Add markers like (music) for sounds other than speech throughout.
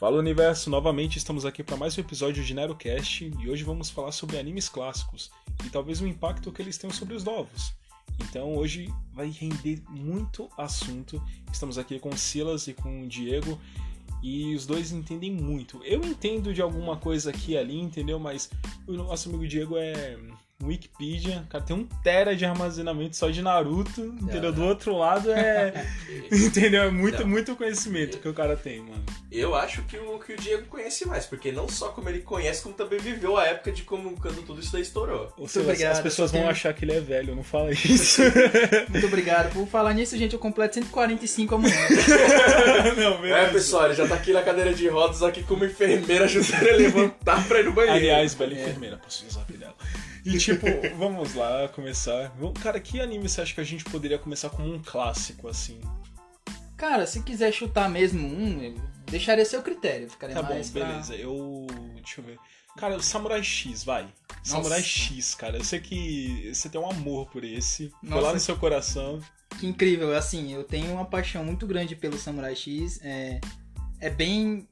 Fala Universo, novamente estamos aqui para mais um episódio de NeroCast e hoje vamos falar sobre animes clássicos e talvez o impacto que eles tenham sobre os novos. Então hoje vai render muito assunto. Estamos aqui com o Silas e com o Diego e os dois entendem muito. Eu entendo de alguma coisa aqui e ali, entendeu? Mas o nosso amigo Diego é Wikipedia, cara, tem um tera de armazenamento só de Naruto, não, entendeu? Não. Do outro lado é. (laughs) (laughs) entendeu? É muito, não. muito conhecimento que o cara tem, mano. Eu acho que o, que o Diego conhece mais, porque não só como ele conhece, como também viveu a época de como quando tudo isso daí estourou. Ou seja, obrigado, as pessoas vão achar que ele é velho, não fala (laughs) isso. muito obrigado. Por falar nisso, gente, eu completo 145 amanhã. não, mesmo. É, pessoal, ele já tá aqui na cadeira de rodas, aqui como enfermeira, ajudando ele a levantar pra ir no banheiro. Aliás, bela é. enfermeira, posso usar dela. E tipo, vamos lá começar. Cara, que anime você acha que a gente poderia começar como um clássico, assim? Cara, se quiser chutar mesmo um, deixaria seu critério. Ficaria tá bom, beleza. Eu. Deixa eu ver. Cara, o Samurai X, vai. Nossa. Samurai X, cara. Eu sei que você tem um amor por esse. Nossa. Foi lá no seu coração. Que incrível. Assim, eu tenho uma paixão muito grande pelo Samurai X. É, é bem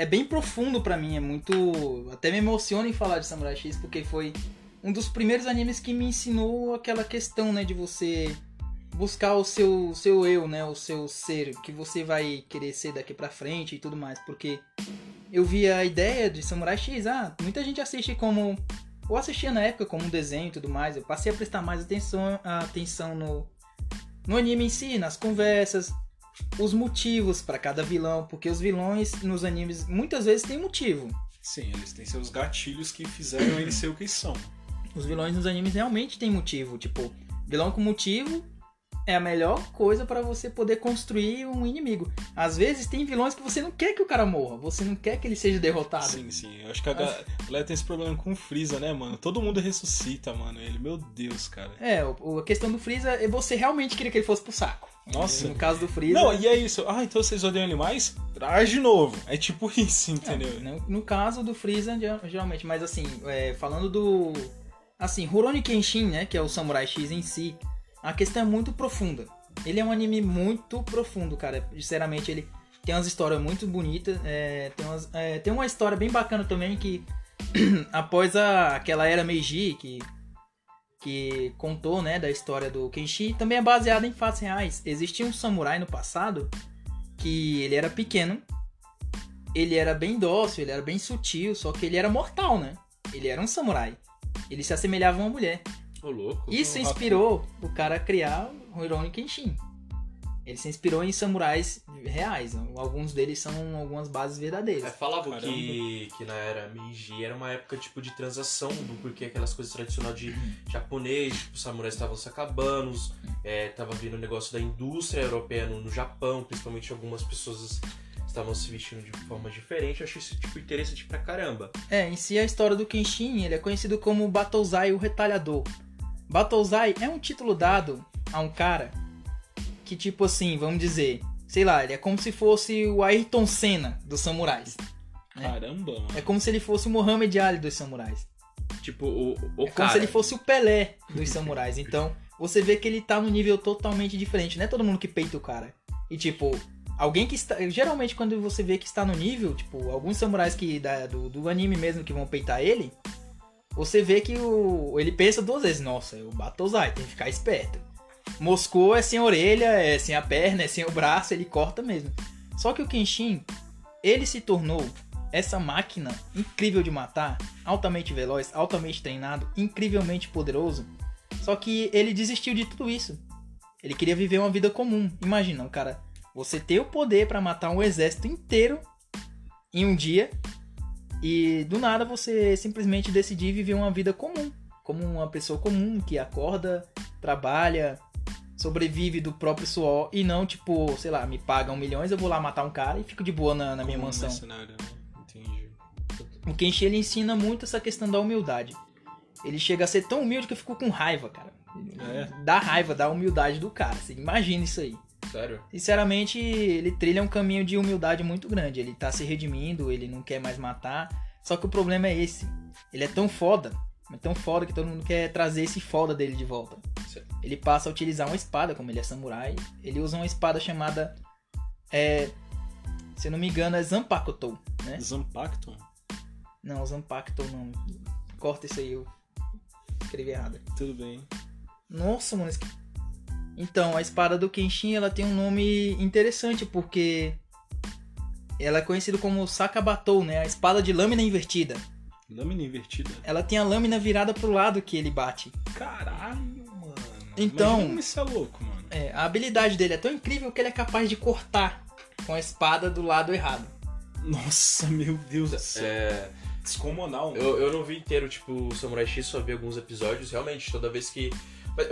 é bem profundo para mim, é muito. Até me emociona em falar de Samurai X, porque foi um dos primeiros animes que me ensinou aquela questão, né, de você buscar o seu, seu eu, né, o seu ser, que você vai querer ser daqui pra frente e tudo mais, porque eu via a ideia de Samurai X, ah, muita gente assiste como. Ou assistia na época como um desenho e tudo mais, eu passei a prestar mais atenção, atenção no, no anime em si, nas conversas, os motivos para cada vilão, porque os vilões nos animes muitas vezes têm motivo. Sim, eles têm seus gatilhos que fizeram eles ser o que são. Os vilões nos animes realmente têm motivo, tipo, vilão com motivo é a melhor coisa para você poder construir um inimigo. Às vezes tem vilões que você não quer que o cara morra, você não quer que ele seja derrotado. Sim, sim. Eu acho que a galera tem esse problema com o Freeza, né, mano? Todo mundo ressuscita, mano. Ele, meu Deus, cara. É, a questão do Freeza é você realmente queria que ele fosse pro saco. Nossa. No caso do Freeza. Não, e é isso. Ah, então vocês odeiam animais? Traz de novo. É tipo (laughs) isso, entendeu? No, no, caso do Freeza, geralmente. Mas assim, é, falando do. Assim, Rurouni Kenshin, né? Que é o Samurai X em si. A questão é muito profunda. Ele é um anime muito profundo, cara. Sinceramente, ele tem umas histórias muito bonitas. É, tem, umas, é, tem uma história bem bacana também que (clears throat) após a, aquela era Meiji, que que contou, né, da história do Kenshi, também é baseada em fatos reais. Existia um samurai no passado que ele era pequeno, ele era bem dócil, ele era bem sutil, só que ele era mortal, né? Ele era um samurai. Ele se assemelhava a uma mulher. Ô, louco. Isso inspirou o cara a criar o Rurouni Kenshin. Ele se inspirou em samurais reais. Alguns deles são algumas bases verdadeiras. É, falavam que, que na era Meiji era uma época tipo de transação, do porque aquelas coisas tradicionais de japonês, tipo, os samurais estavam se acabando, é, tava vindo o negócio da indústria europeia no, no Japão, principalmente algumas pessoas estavam se vestindo de forma diferente. Eu achei isso tipo interessante pra caramba. É, em si a história do Kenshin, ele é conhecido como Batozai o Retalhador. Batozai é um título dado a um cara que, tipo assim, vamos dizer, sei lá, ele é como se fosse o Ayrton Senna dos samurais. Né? Caramba! Mano. É como se ele fosse o Muhammad Ali dos samurais. Tipo, o, o É como se ele fosse o Pelé dos samurais. Então, você vê que ele tá num nível totalmente diferente. Não é todo mundo que peita o cara. E, tipo, alguém que está. Geralmente, quando você vê que está no nível, tipo, alguns samurais que da, do, do anime mesmo que vão peitar ele, você vê que o, ele pensa duas vezes: nossa, eu bato o Zai, tem que ficar esperto. Moscou é sem a orelha, é sem a perna, é sem o braço, ele corta mesmo. Só que o Kenshin, ele se tornou essa máquina incrível de matar, altamente veloz, altamente treinado, incrivelmente poderoso. Só que ele desistiu de tudo isso. Ele queria viver uma vida comum. Imagina, cara, você ter o poder para matar um exército inteiro em um dia e do nada você simplesmente decidir viver uma vida comum, como uma pessoa comum que acorda, trabalha, sobrevive do próprio suor e não, tipo, sei lá, me pagam milhões, eu vou lá matar um cara e fico de boa na, na minha mansão. Mercenário? Entendi. O Kenshi ele ensina muito essa questão da humildade. Ele chega a ser tão humilde que eu fico com raiva, cara. É. Dá raiva da humildade do cara. Você imagina isso aí. Sério? Sinceramente, ele trilha um caminho de humildade muito grande. Ele tá se redimindo, ele não quer mais matar. Só que o problema é esse. Ele é tão foda, é tão foda que todo mundo quer trazer esse foda dele de volta. Ele passa a utilizar uma espada, como ele é samurai. Ele usa uma espada chamada. É, Se eu não me engano, é Zanpakuto, né? Zampacton? Não, Zanpakuto não. Corta isso aí, eu escrevi errado. Tudo bem. Nossa, mano. Então, a espada do Kenshin, ela tem um nome interessante, porque ela é conhecida como Sakabatou, né? A espada de lâmina invertida. Lâmina invertida. Ela tem a lâmina virada pro lado que ele bate. Caralho, mano. Então- Imagina como isso é louco, mano. É, a habilidade dele é tão incrível que ele é capaz de cortar com a espada do lado errado. Nossa, meu Deus do céu. É, Descomunal. eu, eu não vi inteiro, tipo, o Samurai X, só vi alguns episódios, realmente, toda vez que.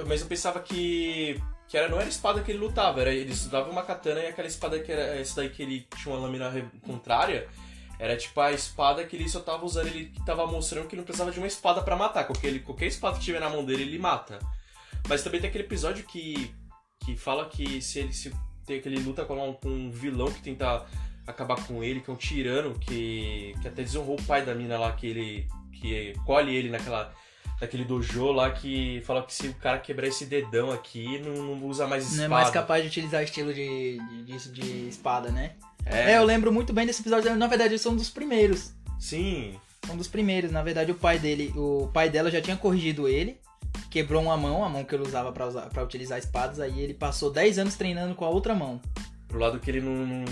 Mas, eu pensava que. Que era, não era a espada que ele lutava, era, ele usava uma katana e aquela espada que era. Essa daí que ele tinha uma lâmina contrária. Era tipo a espada que ele só tava usando, ele tava mostrando que não precisava de uma espada pra matar. Qualquer, ele, qualquer espada que tiver na mão dele, ele mata. Mas também tem aquele episódio que. que fala que se ele se tem aquele luta com um, com um vilão que tenta acabar com ele, que é um tirano, que, que até desonrou o pai da mina lá, que ele. que colhe ele naquela. naquele dojo lá, que fala que se o cara quebrar esse dedão aqui, não, não usa mais espada. Não é mais capaz de utilizar estilo de, de, de- de espada, né? É, É, eu lembro muito bem desse episódio. Na verdade, eles são dos primeiros. sim. São dos primeiros. Na verdade, o pai dele, o pai dela já tinha corrigido ele. Quebrou uma mão, a mão que ele usava pra utilizar espadas. Aí ele passou 10 anos treinando com a outra mão. Pro lado que ele não.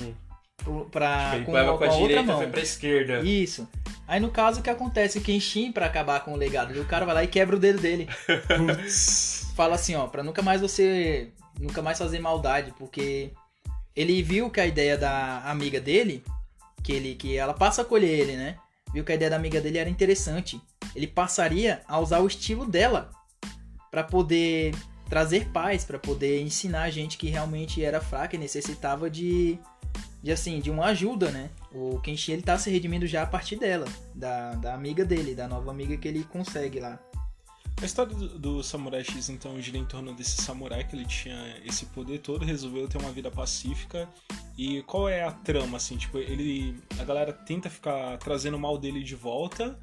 pro- Pra, ele com, a, com a, com a outra direita mão. foi pra esquerda. Isso. Aí no caso, o que acontece? O Kenshin, pra acabar com o legado do cara, vai lá e quebra o dedo dele. (laughs) Fala assim, ó, pra nunca mais você. Nunca mais fazer maldade, porque ele viu que a ideia da amiga dele, que ele que ela passa a colher ele, né? Viu que a ideia da amiga dele era interessante. Ele passaria a usar o estilo dela pra poder trazer paz, pra poder ensinar a gente que realmente era fraca e necessitava de de assim, de uma ajuda, né? O Kenshin ele tá se redimindo já a partir dela, da, da amiga dele, da nova amiga que ele consegue lá. A história do, do Samurai X, então, gira em torno desse samurai que ele tinha esse poder todo, resolveu ter uma vida pacífica. E qual é a trama, assim? Tipo, ele. A galera tenta ficar trazendo o mal dele de volta.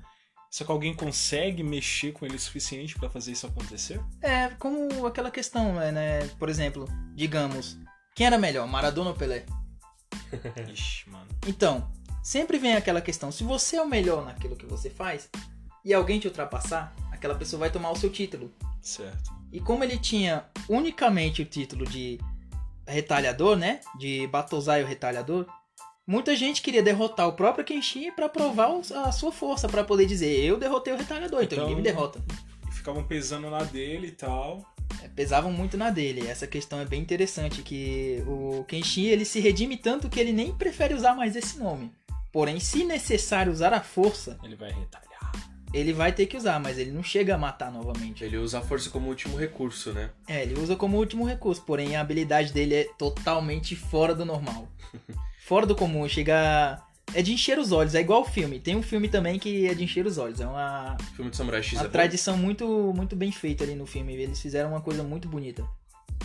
Só que alguém consegue mexer com ele o suficiente pra fazer isso acontecer? É, como aquela questão, né, né? Por exemplo, digamos, quem era melhor, Maradona ou Pelé? (laughs) Ixi, mano. Então, sempre vem aquela questão, se você é o melhor naquilo que você faz e alguém te ultrapassar, aquela pessoa vai tomar o seu título. Certo. E como ele tinha unicamente o título de retalhador, né? De Batozai o retalhador, muita gente queria derrotar o próprio Kenshin pra provar a sua força, pra poder dizer, eu derrotei o retalhador, então, Então- ninguém me derrota. E ficavam pesando na dele e tal. É, pesavam muito na dele. Essa questão é bem interessante, que o Kenshin ele se redime tanto que ele nem prefere usar mais esse nome. Porém, se necessário usar a força, Ele vai retalhar. Ele vai ter que usar, mas ele não chega a matar novamente. Ele usa a força como último recurso, né? É, ele usa como último recurso, porém a habilidade dele é totalmente fora do normal. (laughs) fora do comum, chega. É de encher os olhos, é igual o filme. Tem um filme também que é de encher os olhos. É uma, O filme de Samurai X uma é bom. tradição muito, muito bem feita ali no filme. Eles fizeram uma coisa muito bonita.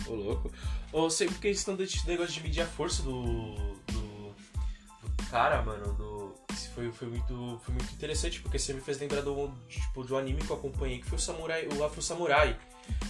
Ô, louco. Ou sei porque eles estão desse negócio de medir a força do. do. do cara, mano. Do. Foi, foi, muito, foi muito interessante, porque você me fez lembrar do, tipo, um anime que eu acompanhei, que foi o Samurai, o Afro Samurai.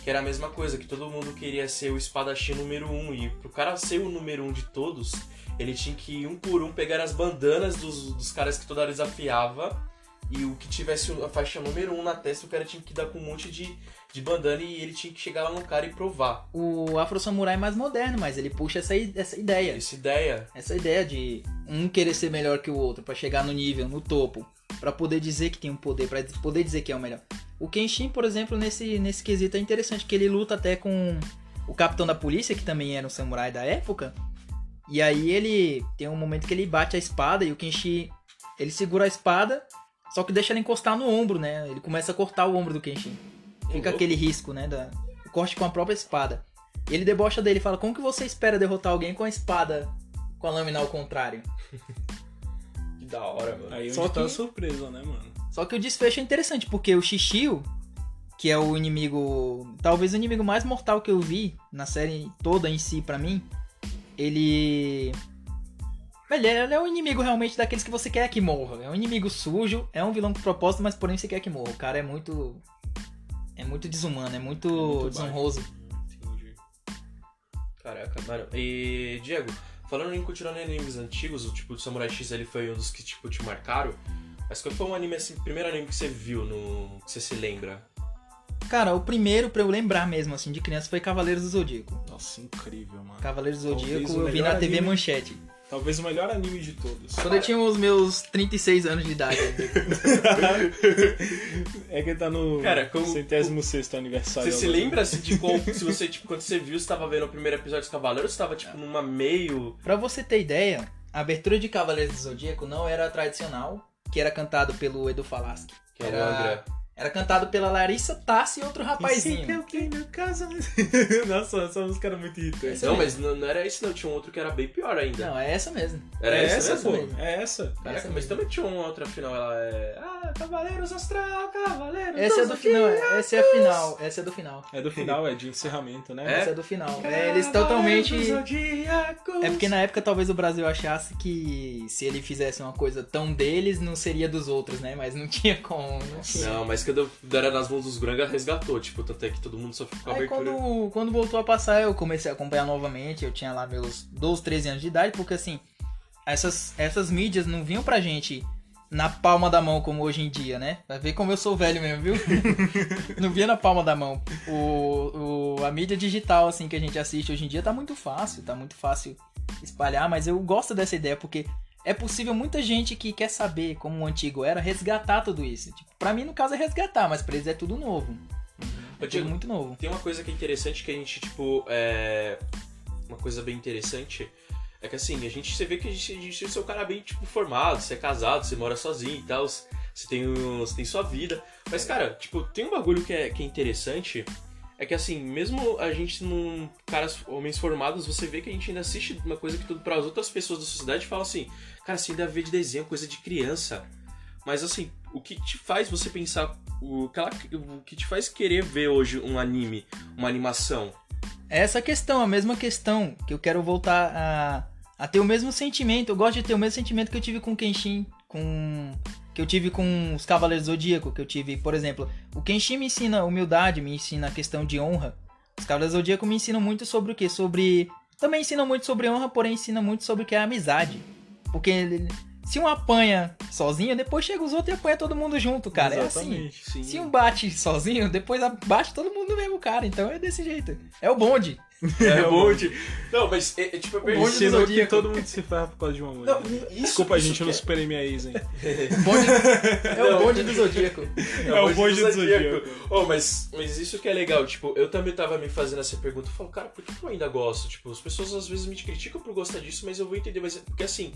Que era a mesma coisa, que todo mundo queria ser o espadachim número um. E pro cara ser o número um de todos, ele tinha que um por um pegar as bandanas dos, dos caras que toda hora desafiava. E o que tivesse a faixa número um na testa, o cara tinha que dar com um monte de, de bandana e ele tinha que chegar lá no cara e provar. O Afro Samurai é mais moderno, mas ele puxa essa, essa ideia. Essa ideia. Essa ideia de um querer ser melhor que o outro pra chegar no nível, no topo, pra poder dizer que tem um poder, pra poder dizer que é o melhor. O Kenshin, por exemplo, nesse, nesse quesito é interessante, que ele luta até com o capitão da polícia, que também era um samurai da época. E aí ele tem um momento que ele bate a espada e o Kenshin, ele segura a espada, só que deixa ela encostar no ombro, né? Ele começa a cortar o ombro do Kenshin. Fica aquele risco, né? Da, o corte com a própria espada. E ele debocha dele e fala: Como que você espera derrotar alguém com a espada com a lâmina ao contrário? (laughs) Que da hora, mano. Aí Só tá a que- surpresa, né, mano? Só que o desfecho é interessante, porque o Shishio, que é o inimigo. Talvez o inimigo mais mortal que eu vi na série toda em si, pra mim. Ele. Ele é, ele é um inimigo realmente daqueles que você quer que morra. É um inimigo sujo, é um vilão com propósito, mas porém você quer que morra. O cara é muito. É muito desumano, é muito, Muito desonroso. Entendi. Caraca, mano. E, Diego, Falando em continuar em animes antigos, o tipo do Samurai X ele foi um dos que tipo te marcaram. Mas qual foi um anime assim, primeiro anime que você viu no que você se lembra? Cara, o primeiro pra eu lembrar mesmo, assim, de criança foi Cavaleiros do Zodíaco. Nossa, incrível, mano. Cavaleiros do Zodíaco eu vi na TV anime. Manchete. Talvez o melhor anime de todos. Quando eu tinha os meus 36 anos de idade. (laughs) é que tá no Cara, como- centésimo sexto aniversário. Você se agora. lembra assim de qual. (laughs) se você, tipo, quando você viu, você tava vendo o primeiro episódio dos Cavaleiros, você tava tipo numa meio. pra você ter ideia, a abertura de Cavaleiros do Zodíaco não era a tradicional, que era cantado pelo Edu Falaschi. Que era o. Era cantado pela Larissa Tassi e outro rapazinho. (laughs) Nossa, essa música era muito irritante. Essa Não, mesmo. mas não, não era esse não, tinha um outro que era bem pior ainda. Não, é essa mesmo. Era é essa, mesmo? pô. mesmo. É essa. Caraca, essa mas mesmo. também tinha uma outra final, ela é. Ah, Cavaleiros Astral, Cavaleiros Essa é do final, essa é a final, essa é do final. É do final, é de encerramento, né? É? Essa é do final. É, eles totalmente. É porque na época talvez o Brasil achasse que se ele fizesse uma coisa tão deles, não seria dos outros, né? Mas não tinha como. Não tinha. Não, mas quando era nas mãos dos Granga, resgatou, tipo, tanto é que todo mundo só ficou com a Aí abertura. quando, quando voltou a passar, eu comecei a acompanhar novamente. Eu tinha lá meus 12, 13 anos de idade, porque assim, essas, essas mídias não vinham pra gente na palma da mão como hoje em dia, né? Vai ver como eu sou velho mesmo, viu? (laughs) não via na palma da mão. O, o, a mídia digital, assim, que a gente assiste hoje em dia tá muito fácil, tá muito fácil espalhar, mas eu gosto dessa ideia porque é possível muita gente que quer saber como o antigo era resgatar tudo isso. Tipo, pra mim, no caso, é resgatar, mas pra eles é tudo novo. É Eu digo, tudo muito novo. Tem uma coisa que é interessante que a gente, tipo, é. Uma coisa bem interessante é que assim, a gente você vê que a gente, a gente você é um cara bem, tipo, formado, você é casado, você mora sozinho e tal, você tem, você tem sua vida. Mas, cara, tipo, tem um bagulho que é, que é interessante. É que assim, mesmo a gente num caras homens formados, você vê que a gente ainda assiste uma coisa que tudo para as outras pessoas da sociedade fala assim, cara, você ainda vê de desenho, coisa de criança. Mas assim, o que te faz você pensar, o, aquela- o que te faz querer ver hoje um anime, uma animação? É essa questão, a mesma questão, que eu quero voltar a, a ter o mesmo sentimento. Eu gosto de ter o mesmo sentimento que eu tive com Kenshin, com. Que eu tive com os Cavaleiros do Zodíaco, que eu tive, por exemplo. O Kenshin me ensina humildade, me ensina a questão de honra. Os Cavaleiros do Zodíaco me ensinam muito sobre o quê? Sobre. Também ensinam muito sobre honra, porém ensinam muito sobre o que é amizade. Porque se um apanha sozinho, depois chega os outros e apanha todo mundo junto, cara. É assim. Exatamente. Sim. Se um bate sozinho, depois bate todo mundo no mesmo cara. Então é desse jeito. É o bonde. (laughs) É um monte. Não, mas é, é tipo, eu bonde perdi. que Zodíaco. todo mundo se ferra por causa de uma mulher. Não, isso, Desculpa, isso gente, eu não superei minha ex, hein? O (laughs) bonde- é o bonde do Zodíaco. É o bonde do Zodíaco. Oh, mas, mas isso que é legal, tipo, eu também tava me fazendo essa pergunta. Eu falo, cara, por que eu ainda gosto? Tipo, as pessoas às vezes me criticam por gostar disso, mas eu vou entender. Mas, porque assim,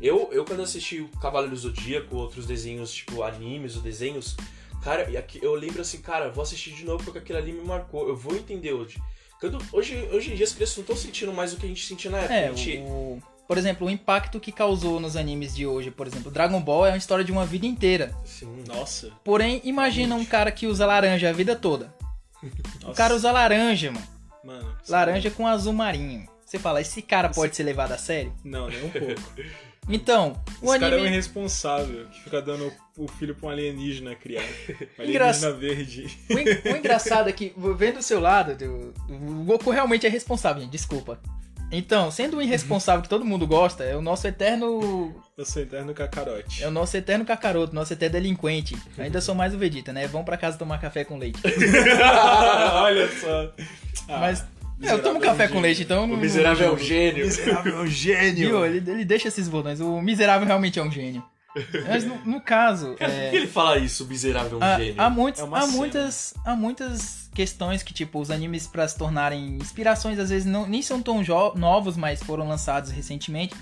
eu, eu quando assisti o Cavaleiro do Zodíaco, outros desenhos, tipo, animes ou desenhos, cara, eu lembro assim, cara, vou assistir de novo porque aquele ali me marcou. Eu vou entender hoje. Quando, hoje, hoje em dia as crianças não estão sentindo mais o que a gente sentia na época. É, gente, o, por exemplo, o impacto que causou nos animes de hoje, por exemplo, Dragon Ball é uma história de uma vida inteira. Sim. Nossa. Porém, imagina um cara que usa laranja a vida toda. nossa. O cara usa laranja, mano. Mano. Laranja com azul marinho. Você fala, esse cara pode ser levado a sério? Não, nem um pouco. (laughs) Então, o Esse cara é um anime. irresponsável que fica dando o filho pra um alienígena criar. Um (laughs) alienígena verde. O, en- o engraçado é que, vendo o seu lado, do- o Goku realmente é responsável, gente, desculpa. Então, sendo o irresponsável que todo mundo gosta, é o nosso eterno. Eu sou eterno cacarote. É o nosso eterno cacaroto, nosso eterno delinquente. Ainda sou mais o Vegeta, né? Vão pra casa tomar café com leite. (laughs) Olha só. Ah, Mas. É, eu tomo é um café com leite, então. O não- miserável é um gênio. Miserável é um gênio. Viu? Ele, ele deixa esses botões. O miserável realmente é um gênio. Mas no, no caso. Cara, é, por que ele fala isso, o miserável é um Há, gênio? há, muitos, É há, muitas, há muitas questões que, tipo, os animes pra se tornarem inspirações, às vezes não, nem são tão novos, mas foram lançados recentemente.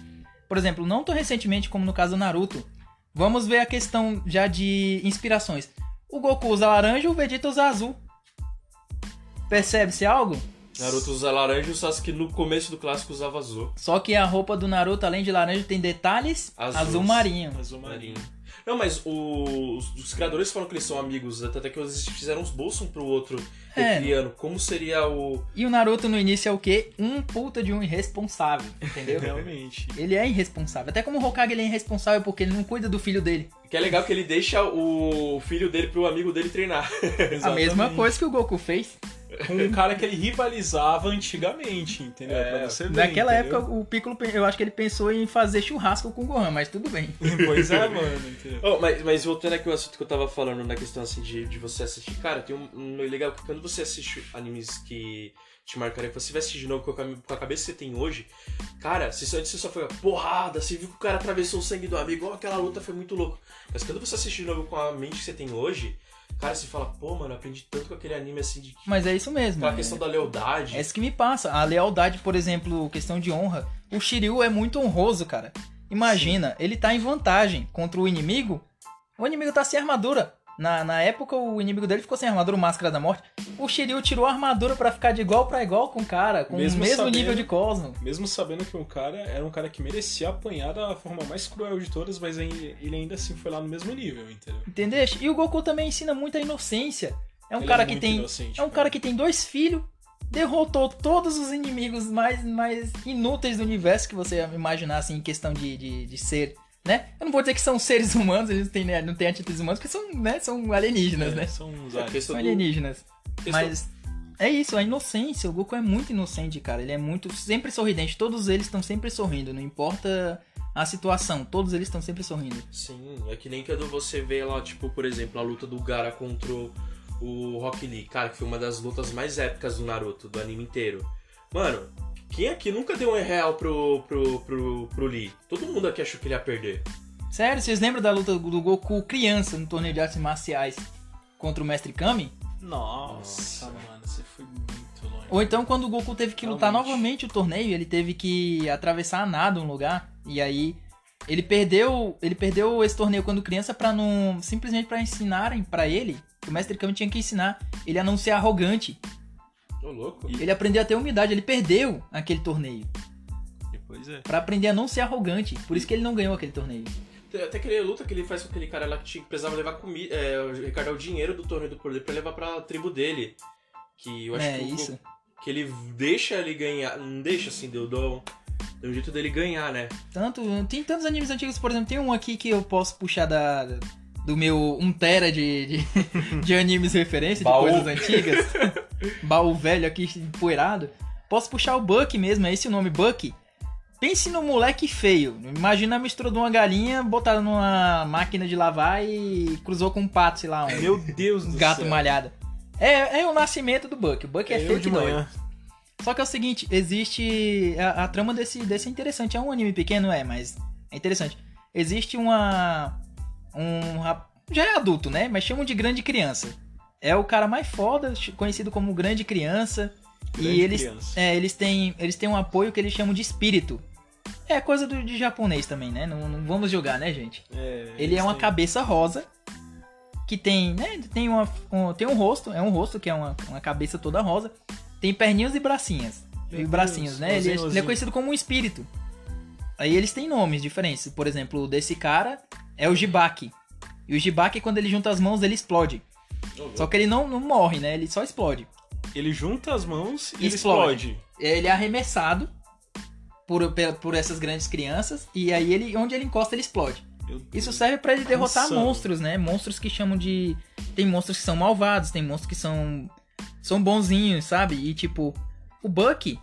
Por exemplo, não tão recentemente como no caso do Naruto. Vamos ver a questão já de inspirações. O Goku usa laranja e o Vegeta usa azul. Percebe-se algo? Naruto usa laranja e o Sasuke no começo do clássico usava azul. Só que a roupa do Naruto, além de laranja, tem detalhes Azuis. azul marinho. Azul marinho. Não, mas os, os criadores falam que eles são amigos, até que eles fizeram uns bolsos um pro outro, É. recriando como seria o... E o Naruto no início é o quê? Um puta de um irresponsável, entendeu? (laughs) Realmente. Ele é irresponsável. Até como o Hokage ele é irresponsável porque ele não cuida do filho dele. Que é legal que ele deixa o filho dele pro amigo dele treinar. A mesma coisa que o Goku fez. Com um cara que ele rivalizava antigamente, entendeu? É, pra você ver, Naquela entendeu? época, o Piccolo, eu acho que ele pensou em fazer churrasco com o Gohan, mas tudo bem. (laughs) Pois é, mano, entendeu? Oh, mas, mas voltando aqui ao assunto que eu tava falando na questão assim de, de você assistir, cara, tem um, um legal que quando você assiste animes que te marcaram, que você vai assistir de novo com a, cam- com a cabeça que você tem hoje, cara, se só, antes você só foi uma porrada, você viu que o cara atravessou o sangue do amigo, ó, aquela luta foi muito louco. Mas quando você assiste de novo com a mente que você tem hoje, cara, você fala, pô, mano, aprendi tanto com aquele anime assim, de Mas é isso mesmo. aquela é- questão da lealdade. É isso que me passa. A lealdade, por exemplo, questão de honra. O Shiryu é muito honroso, cara. Imagina, ele tá em vantagem contra o inimigo. O inimigo tá sem armadura. Na, na época, o inimigo dele ficou sem armadura, o Máscara da Morte. O Shiryu tirou a armadura pra ficar de igual pra igual com o cara, com Mesmo o mesmo sabendo- nível de Cosmo. Mesmo sabendo que o cara era um cara que merecia apanhar da forma mais cruel de todas, mas ele ainda assim foi lá no mesmo nível, entendeu? Entendeu? E o Goku também ensina muita inocência. É um Ele cara é que muito tem. inocente, É um cara que tem dois filhos, derrotou todos os inimigos mais, mais inúteis do universo que você imaginar, assim, em questão de, de, de ser, né? Eu não vou dizer que são seres humanos, eles não têm, né, não têm atitudes humanas, porque são, né, são alienígenas, É, né? São É São alienígenas. questão- Mas é isso, a inocência. O Goku é muito inocente, cara. Ele é muito. sempre sorridente. Todos eles estão sempre sorrindo, não importa a situação, todos eles estão sempre sorrindo. Sim, é que nem quando você vê lá, tipo, por exemplo, a luta do Gara contra o- o Rock Lee, cara, que foi uma das lutas mais épicas do Naruto, do anime inteiro. Mano, quem aqui nunca deu um real pro, pro, pro, pro Lee? Todo mundo aqui achou que ele ia perder. Sério, vocês lembram da luta do Goku criança no torneio de artes marciais contra o Mestre Kami? Nossa, mano, você foi muito longe. Ou então quando o Goku teve que lutar Realmente. novamente o torneio, ele teve que atravessar a nada um lugar e aí ele perdeu, ele perdeu esse torneio quando criança pra não simplesmente pra ensinarem pra ele, que o Mestre Kami tinha que ensinar ele a não ser arrogante. Ô, louco. Ele aprendeu a ter humildade, ele perdeu aquele torneio Pois é. Pra aprender a não ser arrogante. Por isso que ele não ganhou aquele torneio. Tem Até aquele luta que ele faz com aquele cara lá que precisava levar comida, é, o Ricardo o dinheiro do torneio do poder pra levar pra tribo dele. Que eu acho é que, o- isso. que ele deixa ele ganhar, não deixa assim, deu, deu, deu um jeito dele ganhar, né? Tanto, tem tantos animes antigos, por exemplo, tem um aqui que eu posso puxar da, do meu 1 tera de, de, (laughs) de animes referência, de Baú. coisas antigas. (laughs) Baú velho aqui, empoeirado. Posso puxar o Buck mesmo, é esse o nome, Buck. Pense no moleque feio. Imagina a mistura de uma galinha botada numa máquina de lavar e cruzou com um pato, sei lá, um Meu Deus do gato céu. malhado. É, é o nascimento do Buck. O Buck é, eu feio de manhã. Só que é o seguinte, existe. A, a trama desse, desse é interessante. É um anime pequeno, é, mas é interessante. Existe uma. Um. Já é adulto, né? Mas chamam de grande criança. É o cara mais foda, conhecido como grande criança. Grande e eles, criança. é, eles, têm, eles têm um apoio que eles chamam de espírito. É coisa do, de japonês também, né? Não, não vamos jogar, né, gente? É, Ele é uma têm- cabeça rosa que tem, né? Tem, uma, um, tem um rosto, é um rosto que é uma, uma cabeça toda rosa. Tem perninhos e bracinhas. Meu e Deus, bracinhos, né? Ele, é- ele é conhecido como um espírito. Aí eles têm nomes diferentes. Por exemplo, o desse cara é o Jibaki. E o Jibaki, quando ele junta as mãos, ele explode. Só que ele não, não morre, né? Ele só explode. Ele junta as mãos e ele Explode. explode. Ele é arremessado por, por essas grandes crianças. E aí ele, onde ele encosta, ele explode. Isso serve pra ele derrotar monstros, né? Monstros que chamam de. Tem monstros que são malvados, tem monstros que são. são bonzinhos, sabe? E tipo, o Bucky,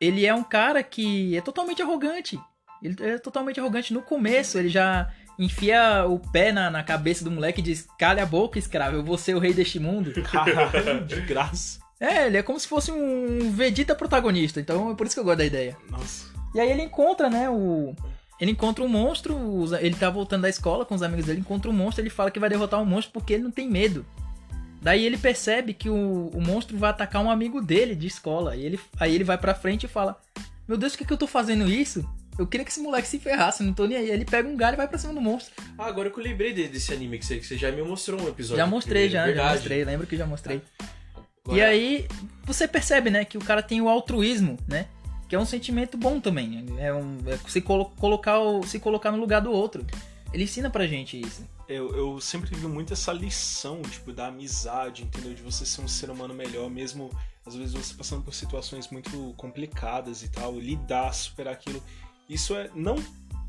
ele é um cara que é totalmente arrogante. Ele é totalmente arrogante no começo, ele já enfia o pé na, na cabeça do moleque e diz: Cala a boca, escravo, eu vou ser o rei deste mundo. (laughs) De graça. é, ele é como se fosse um Vegeta protagonista, então é por isso que eu gosto da ideia. Nossa. E aí ele encontra, né, o... Ele encontra um monstro, ele tá voltando da escola com os amigos dele, encontra um monstro, ele fala que vai derrotar o monstro porque ele não tem medo. Daí ele percebe que o, o monstro vai atacar um amigo dele de escola. E ele, aí ele vai pra frente e fala: Meu Deus, por que, que eu tô fazendo isso? Eu queria que esse moleque se ferrasse, não tô nem aí. Aí Ele pega um galho e vai pra cima do monstro. Ah, agora que eu lembrei de- desse anime que você, que você já me mostrou um episódio. já mostrei, já, já Verdade. mostrei, lembro que já mostrei. Agora- E aí, você percebe, né, que o cara tem o altruísmo, né? Que é um sentimento bom também. É, um, é se, colo- colocar o- se colocar no lugar do outro. Ele ensina pra gente isso. Eu, eu sempre vi muito essa lição, tipo, da amizade, entendeu? De você ser um ser humano melhor, mesmo às vezes você passando por situações muito complicadas e tal, lidar, superar aquilo. Isso é. Não,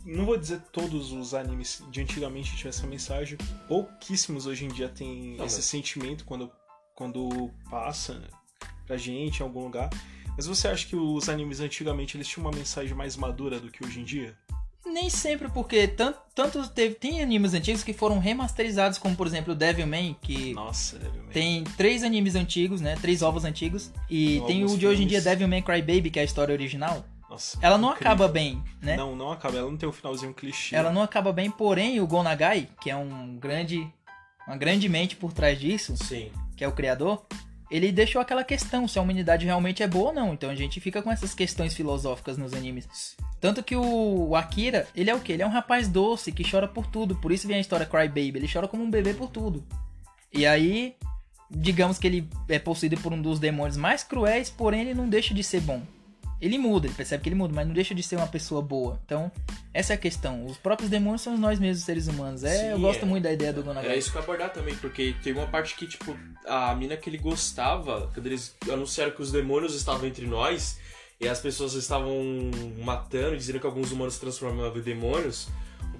não vou dizer todos os animes de antigamente tinham essa mensagem, pouquíssimos hoje em dia têm Não, esse mas- sentimento quando, quando passa pra gente em algum lugar. Mas você acha que os animes antigamente eles tinham uma mensagem mais madura do que hoje em dia? Nem sempre, porque tanto, tanto teve, tem animes antigos que foram remasterizados, como por exemplo o Devilman, que Nossa, Devilman. tem três animes antigos, né? Três ovos antigos. E Tem tem o de hoje em dia, filmes. Devilman Crybaby, que é a história original. Nossa, Ela não incrível. acaba bem, né? Não, não acaba. Ela não tem um finalzinho clichê. Ela não acaba bem, porém o Gonagai, que é um grande. Uma grande mente por trás disso, Sim. que é o criador, ele deixou aquela questão se a humanidade realmente é boa ou não. Então a gente fica com essas questões filosóficas nos animes. Tanto que o, o Akira, ele é o quê? Ele é um rapaz doce que chora por tudo. Por isso vem a história Cry Baby. Ele chora como um bebê por tudo. E aí, digamos que ele é possuído por um dos demônios mais cruéis, porém ele não deixa de ser bom. Ele muda, ele percebe que ele muda, mas não deixa de ser uma pessoa boa. Então, essa é a questão. Os próprios demônios são nós mesmos, seres humanos. É, eu Sim, gosto é. muito da ideia do Gonagai. isso que eu abordar também, porque teve uma parte que, tipo, a mina que ele gostava, quando eles anunciaram que os demônios estavam entre nós, e as pessoas estavam matando, dizendo que alguns humanos se transformavam em demônios,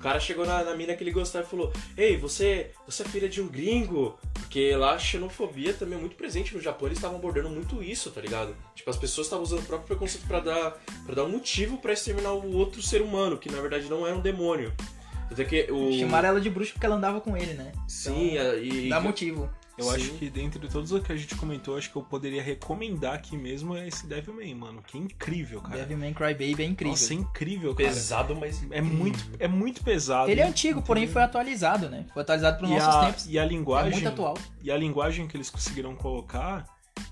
cara chegou na, na mina que ele gostava e falou: Ei, você, você é filha de um gringo? Porque lá a xenofobia também é muito presente no Japão, eles estavam abordando muito isso, tá ligado? Tipo, as pessoas estavam usando o próprio preconceito pra dar, pra dar um motivo pra exterminar o outro ser humano, que na verdade não era um demônio. Até que o. Chamaram ela de bruxa porque ela andava com ele, né? Sim, e. Dá motivo. Eu Sim. acho que dentre todos os que a gente comentou, acho que eu poderia recomendar aqui mesmo é esse Devilman, mano. Que é incrível, cara. Devilman Crybaby é incrível. Nossa, é incrível, cara. pesado, mas. É muito, é muito pesado. Ele é antigo, porém foi atualizado, né? Foi atualizado para os nossos a, tempos. E a É linguagem. muito atual. E a linguagem que eles conseguiram colocar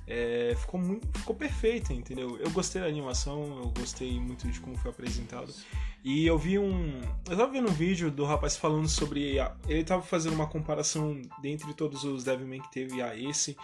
é, ficou muito. ficou perfeita, entendeu? Eu gostei da animação, eu gostei muito de como foi apresentado. E eu vi um. Eu tava vendo um vídeo do rapaz falando sobre. ele tava fazendo uma comparação dentre todos os Devilman que teve a esse.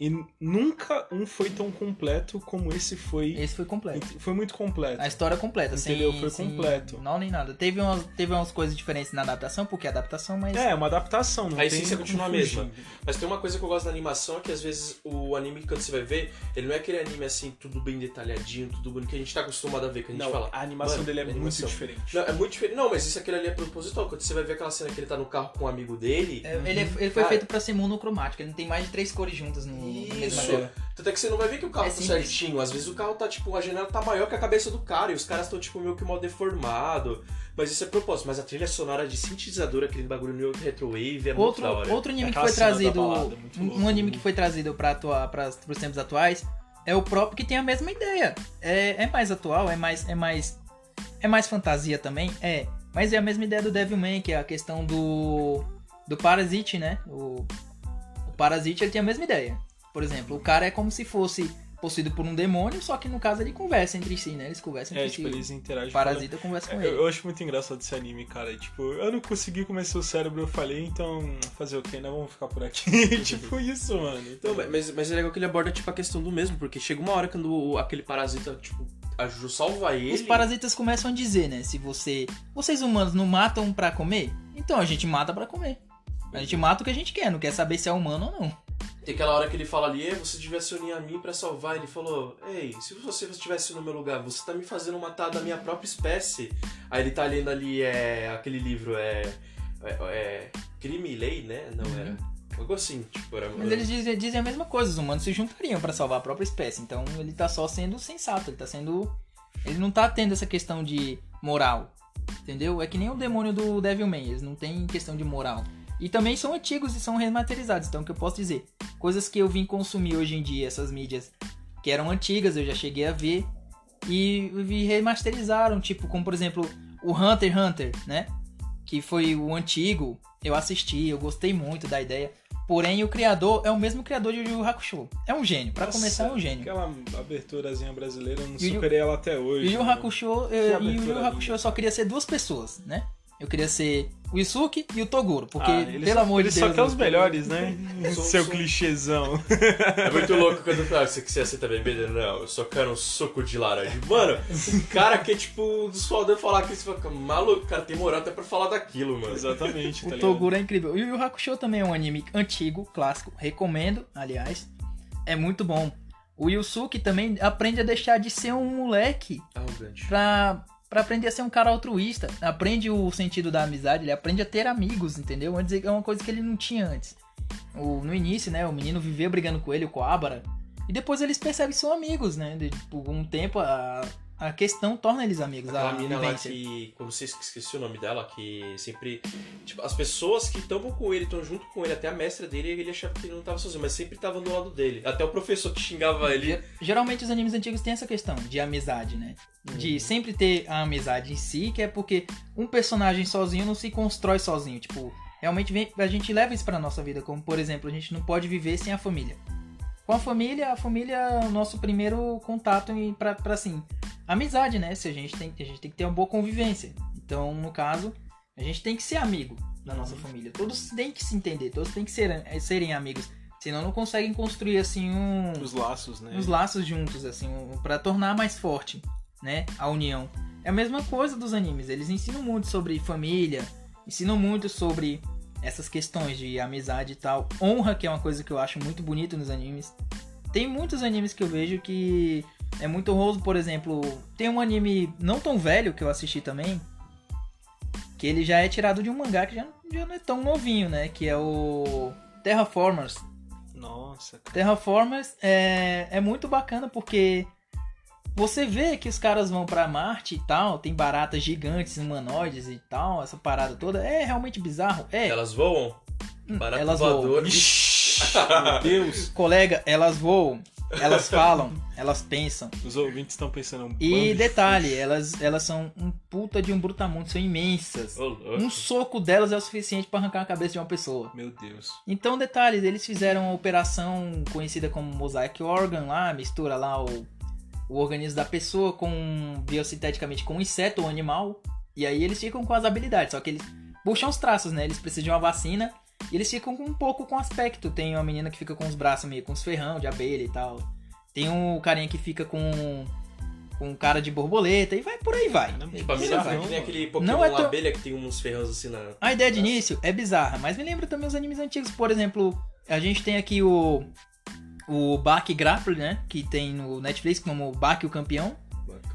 E nunca um foi tão completo como esse foi. Esse foi completo. Foi muito completo. A história completa, Entendeu? sem, Foi sem completo. Não, nem nada. Teve umas, teve umas coisas diferentes na adaptação, porque é adaptação, mas. É, uma adaptação, não A tem essência continua a mesma. Mas tem uma coisa que eu gosto da animação é que às vezes o anime, quando você vai ver, ele não é aquele anime assim, tudo bem detalhadinho, tudo bonito, que a gente tá acostumado a ver, que a gente Não, fala. a animação "Mano, dele é muito animação." diferente. Não, é muito diferente. Não, mas isso aquele ali é proposital. Quando você vai ver aquela cena que ele tá no carro com um amigo dele. É, ele, é- ele foi Cara, feito pra ser monocromático, ele não tem mais de três cores juntas no, Isso. Tanto é que você não vai ver que o carro É tá simples. certinho. Às vezes o carro tá, tipo, a janela tá maior que a cabeça do cara e os caras estão, tipo, meio que mal deformado. Mas isso é propósito. Mas a trilha sonora de sintetizador, aquele bagulho York Retrowave, é Outro, muito da hora. outro anime que foi trazido. balada, muito um, louco. anime que foi trazido pra atuar para os tempos atuais é o próprio que tem a mesma ideia. É, é mais atual, é mais. É mais. É mais fantasia também? É. Mas é a mesma ideia do Devilman, que é a questão do. Do Parasite, né? O, o Parasite ele tem a mesma ideia. Por exemplo, o cara é como se fosse possuído por um demônio, só que no caso ele conversa entre si, né? Eles conversam É, entre tipo, si. eles interagem. O Parasita conversa com É, ele. Eu acho muito engraçado esse anime, cara. Tipo, eu não consegui comer seu cérebro, eu falei, então fazer o quê, né? Vamos ficar por aqui. (laughs) (laughs) tipo isso, mano. Não, mas, mas é legal que ele aborda, tipo, a questão do mesmo, porque chega uma hora quando o- aquele parasita, tipo, a Juju salva ele. Os parasitas começam a dizer, né? Se você. Vocês humanos não matam pra comer? Então a gente mata pra comer. A gente mata o que a gente quer, não quer saber se é humano ou não. Tem aquela hora que ele fala ali, "Ei, você devia se unir a mim pra salvar. Ele falou, ei, se você estivesse no meu lugar, você tá me fazendo matar da minha própria espécie. Aí ele tá lendo ali, é, aquele livro, é, é, é Crime e Lei, né? Não era. Algo assim, tipo, era... Mas eles dizem, dizem a mesma coisa, os humanos se juntariam pra salvar a própria espécie. Então ele tá só sendo sensato, ele tá sendo. Ele não tá tendo essa questão de moral. Entendeu? É que nem o demônio do Devilman, eles não têm questão de moral. E também são antigos e são rematerializados. Então o que eu posso dizer? Coisas que eu vim consumir hoje em dia, essas mídias que eram antigas, eu já cheguei a ver. E, e remasterizaram, tipo, como por exemplo, o Hunter x Hunter, né? Que foi o antigo. Eu assisti, eu gostei muito da ideia. Porém, o criador é o mesmo criador de Yu Yu Hakusho. É um gênio. Pra Nossa, começar, é um gênio. Aquela aberturazinha brasileira, eu não Yu superei ela até hoje. Yu Yu mano. Hakusho, eu, Que e o Yu Yu Hakusho eu só queria ser duas pessoas, né? Eu queria ser o Isuki e o Toguro. Porque, Ah, ele pelo só, amor ele de Deus. só quer os melhores, né? (laughs) Sou- Seu sou- clichêzão. É muito louco quando fala, você que você aceita bebida? Não, eu só quero um suco de laranja. Mano, o cara que é tipo dos foda falar que você fica maluco, cara, tem moral até pra falar daquilo, mano. Exatamente, tá O ligado? Toguro é incrível. O Yu Yu Hakusho também é um anime antigo, clássico. Recomendo, aliás. É muito bom. O Yusuke também aprende a deixar de ser um moleque Arrogante. pra, pra aprender a ser um cara altruísta. Aprende o sentido da amizade, ele aprende a ter amigos, entendeu? Antes é uma coisa que ele não tinha antes. O, no início, né, o menino vivia brigando com ele, o Coabara. E depois eles percebem que são amigos, né? De, por um tempo a, a questão torna eles amigos. Aquela a mina lá vivência. que. Como você esqueci o nome dela, que sempre. Tipo, as pessoas que estão com ele, estão junto com ele, até a mestra dele, ele achava que ele não tava sozinho, mas sempre tava do lado dele. Até o professor que xingava ele. Ge- Geralmente os animes antigos têm essa questão de amizade, né? De Uhum. sempre ter a amizade em si, que é porque um personagem sozinho não se constrói sozinho. Tipo, realmente vem- a gente leva isso pra nossa vida, como por exemplo, a gente não pode viver sem a família. Com a família, a família é o nosso primeiro contato em- pra, assim, amizade, né? Se a gente tem, a gente tem que ter uma boa convivência. Então, no caso, a gente tem que ser amigo da nossa família. Todos têm que se entender, todos têm que ser, serem amigos. Senão não conseguem construir assim um Os laços, né? uns laços juntos, assim, um- pra tornar mais forte, né, a união. É a mesma coisa dos animes, eles ensinam muito sobre família, ensinam muito sobre essas questões de amizade e tal. Honra, que é uma coisa que eu acho muito bonito nos animes. Tem muitos animes que eu vejo que é muito honroso, por exemplo, tem um anime não tão velho que eu assisti também, que ele já é tirado de um mangá que já, já não é tão novinho, né, que é o Terraformers. Nossa, cara. Terraformers é, é muito bacana porque você vê que os caras vão pra Marte e tal, tem baratas gigantes, humanoides e tal, essa parada toda. É realmente bizarro. É, Elas voam? hum, Barata elas voam. Ixi, (laughs) meu Deus. Colega, elas voam, elas falam, elas pensam. Os ouvintes estão pensando. um bando E de detalhe, frouxo. elas, elas são um puta de um brutamundo, são imensas. Louco. Um soco delas é o suficiente pra arrancar a cabeça de uma pessoa. Meu Deus. Então, detalhes, eles fizeram uma operação conhecida como Mosaic Organ lá, mistura lá o, o organismo da pessoa com biosinteticamente com um inseto ou animal. E aí eles ficam com as habilidades, só que eles puxam os traços, né? Eles precisam de uma vacina e eles ficam com um pouco com aspecto. Tem uma menina que fica com os braços meio com os ferrão de abelha e tal. Tem um carinha que fica com com cara de borboleta e vai por aí vai. Caramba, Tipo, a mina vai aquele Pokémon Não é tão- abelha que tem uns ferrões assim na. A ideia de início é bizarra, mas me lembra também os animes antigos. Por exemplo, a gente tem aqui o. O Baki Grapple, né? Que tem no Netflix como o Baki o Campeão.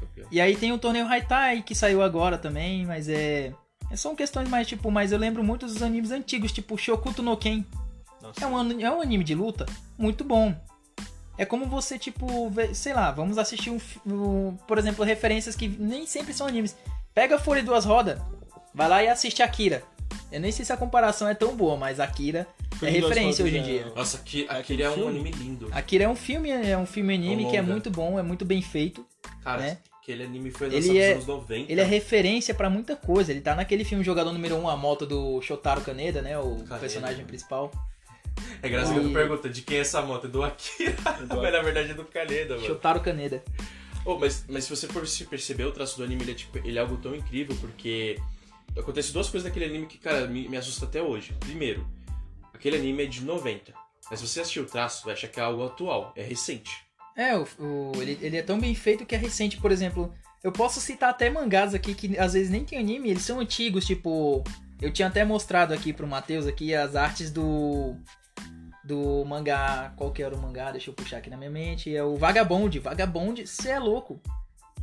Campeão. E aí tem o torneio Haitai, que saiu agora também, mas é. é- São questões mais tipo. Mas eu lembro muito dos animes antigos, tipo Shokuto no Ken. Nossa. É um, é um anime de luta muito bom. É como você, tipo, vê- sei lá, vamos assistir um, um- Por exemplo, referências que nem sempre são animes. Pega a Folha de Duas Rodas, vai lá e assiste Akira. Eu nem sei se a comparação é tão boa, mas Akira é referência hoje em é- dia. Nossa, aqui, É aquele é um anime lindo. Akira é um filme, é um filme anime Um que é muito bom, é muito bem feito. Cara, né? aquele anime foi Ele lançado nos é- anos 90. Ele é referência pra muita coisa. Ele tá naquele filme Jogador Número 1, um, a moto do Shotaro Kaneda, né? O Kaneda. personagem principal. É engraçado que E- tu pergunta de quem é essa moto? É do Akira. Do (laughs) Mas na verdade é do Kaneda, mano. Shotaro Kaneda. Oh, mas, mas se você for se perceber, o traço do anime ele é, tipo, ele é algo tão incrível porque acontece duas coisas naquele anime que, cara, me, me assusta até hoje. Primeiro, aquele anime é de 90. Mas você assistir o traço, vai achar que é algo atual, é recente. É, o, o- ele, ele é tão bem feito que é recente, por exemplo. Eu posso citar até mangás aqui que às vezes nem tem anime, eles são antigos, tipo. Eu tinha até mostrado aqui pro Matheus aqui as artes do. Do mangá. Qual que era o mangá? Deixa eu puxar aqui na minha mente. É o Vagabond. Vagabond, você é louco.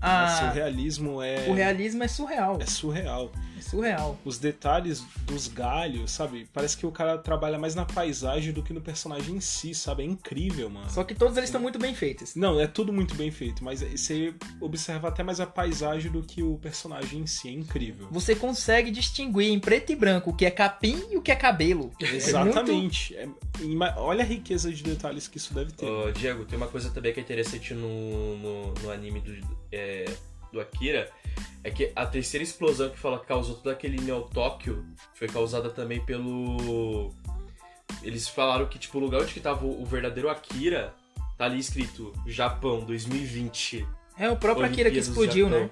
Ah, o realismo é. o realismo é surreal. É surreal. É surreal. Os detalhes dos galhos, sabe? Parece que o cara trabalha mais na paisagem do que no personagem em si, sabe? É incrível, mano. Só que todos eles estão muito bem feitos. Não, é tudo muito bem feito, mas você observa até mais a paisagem do que o personagem em si. É incrível. Você consegue distinguir em preto e branco o que é capim e o que é cabelo. É muito- Exatamente. É- ima- olha a riqueza de detalhes que isso deve ter. Ô, Diego, tem uma coisa também que é interessante no, no, no anime do, é, do Akira, é que a terceira explosão que fala que causou todo aquele Neo Tóquio foi causada também pelo... Eles falaram que, tipo, o lugar onde que tava o, o verdadeiro Akira tá ali escrito Japão 2020. É o próprio Akira que Olimpíadas explodiu, né?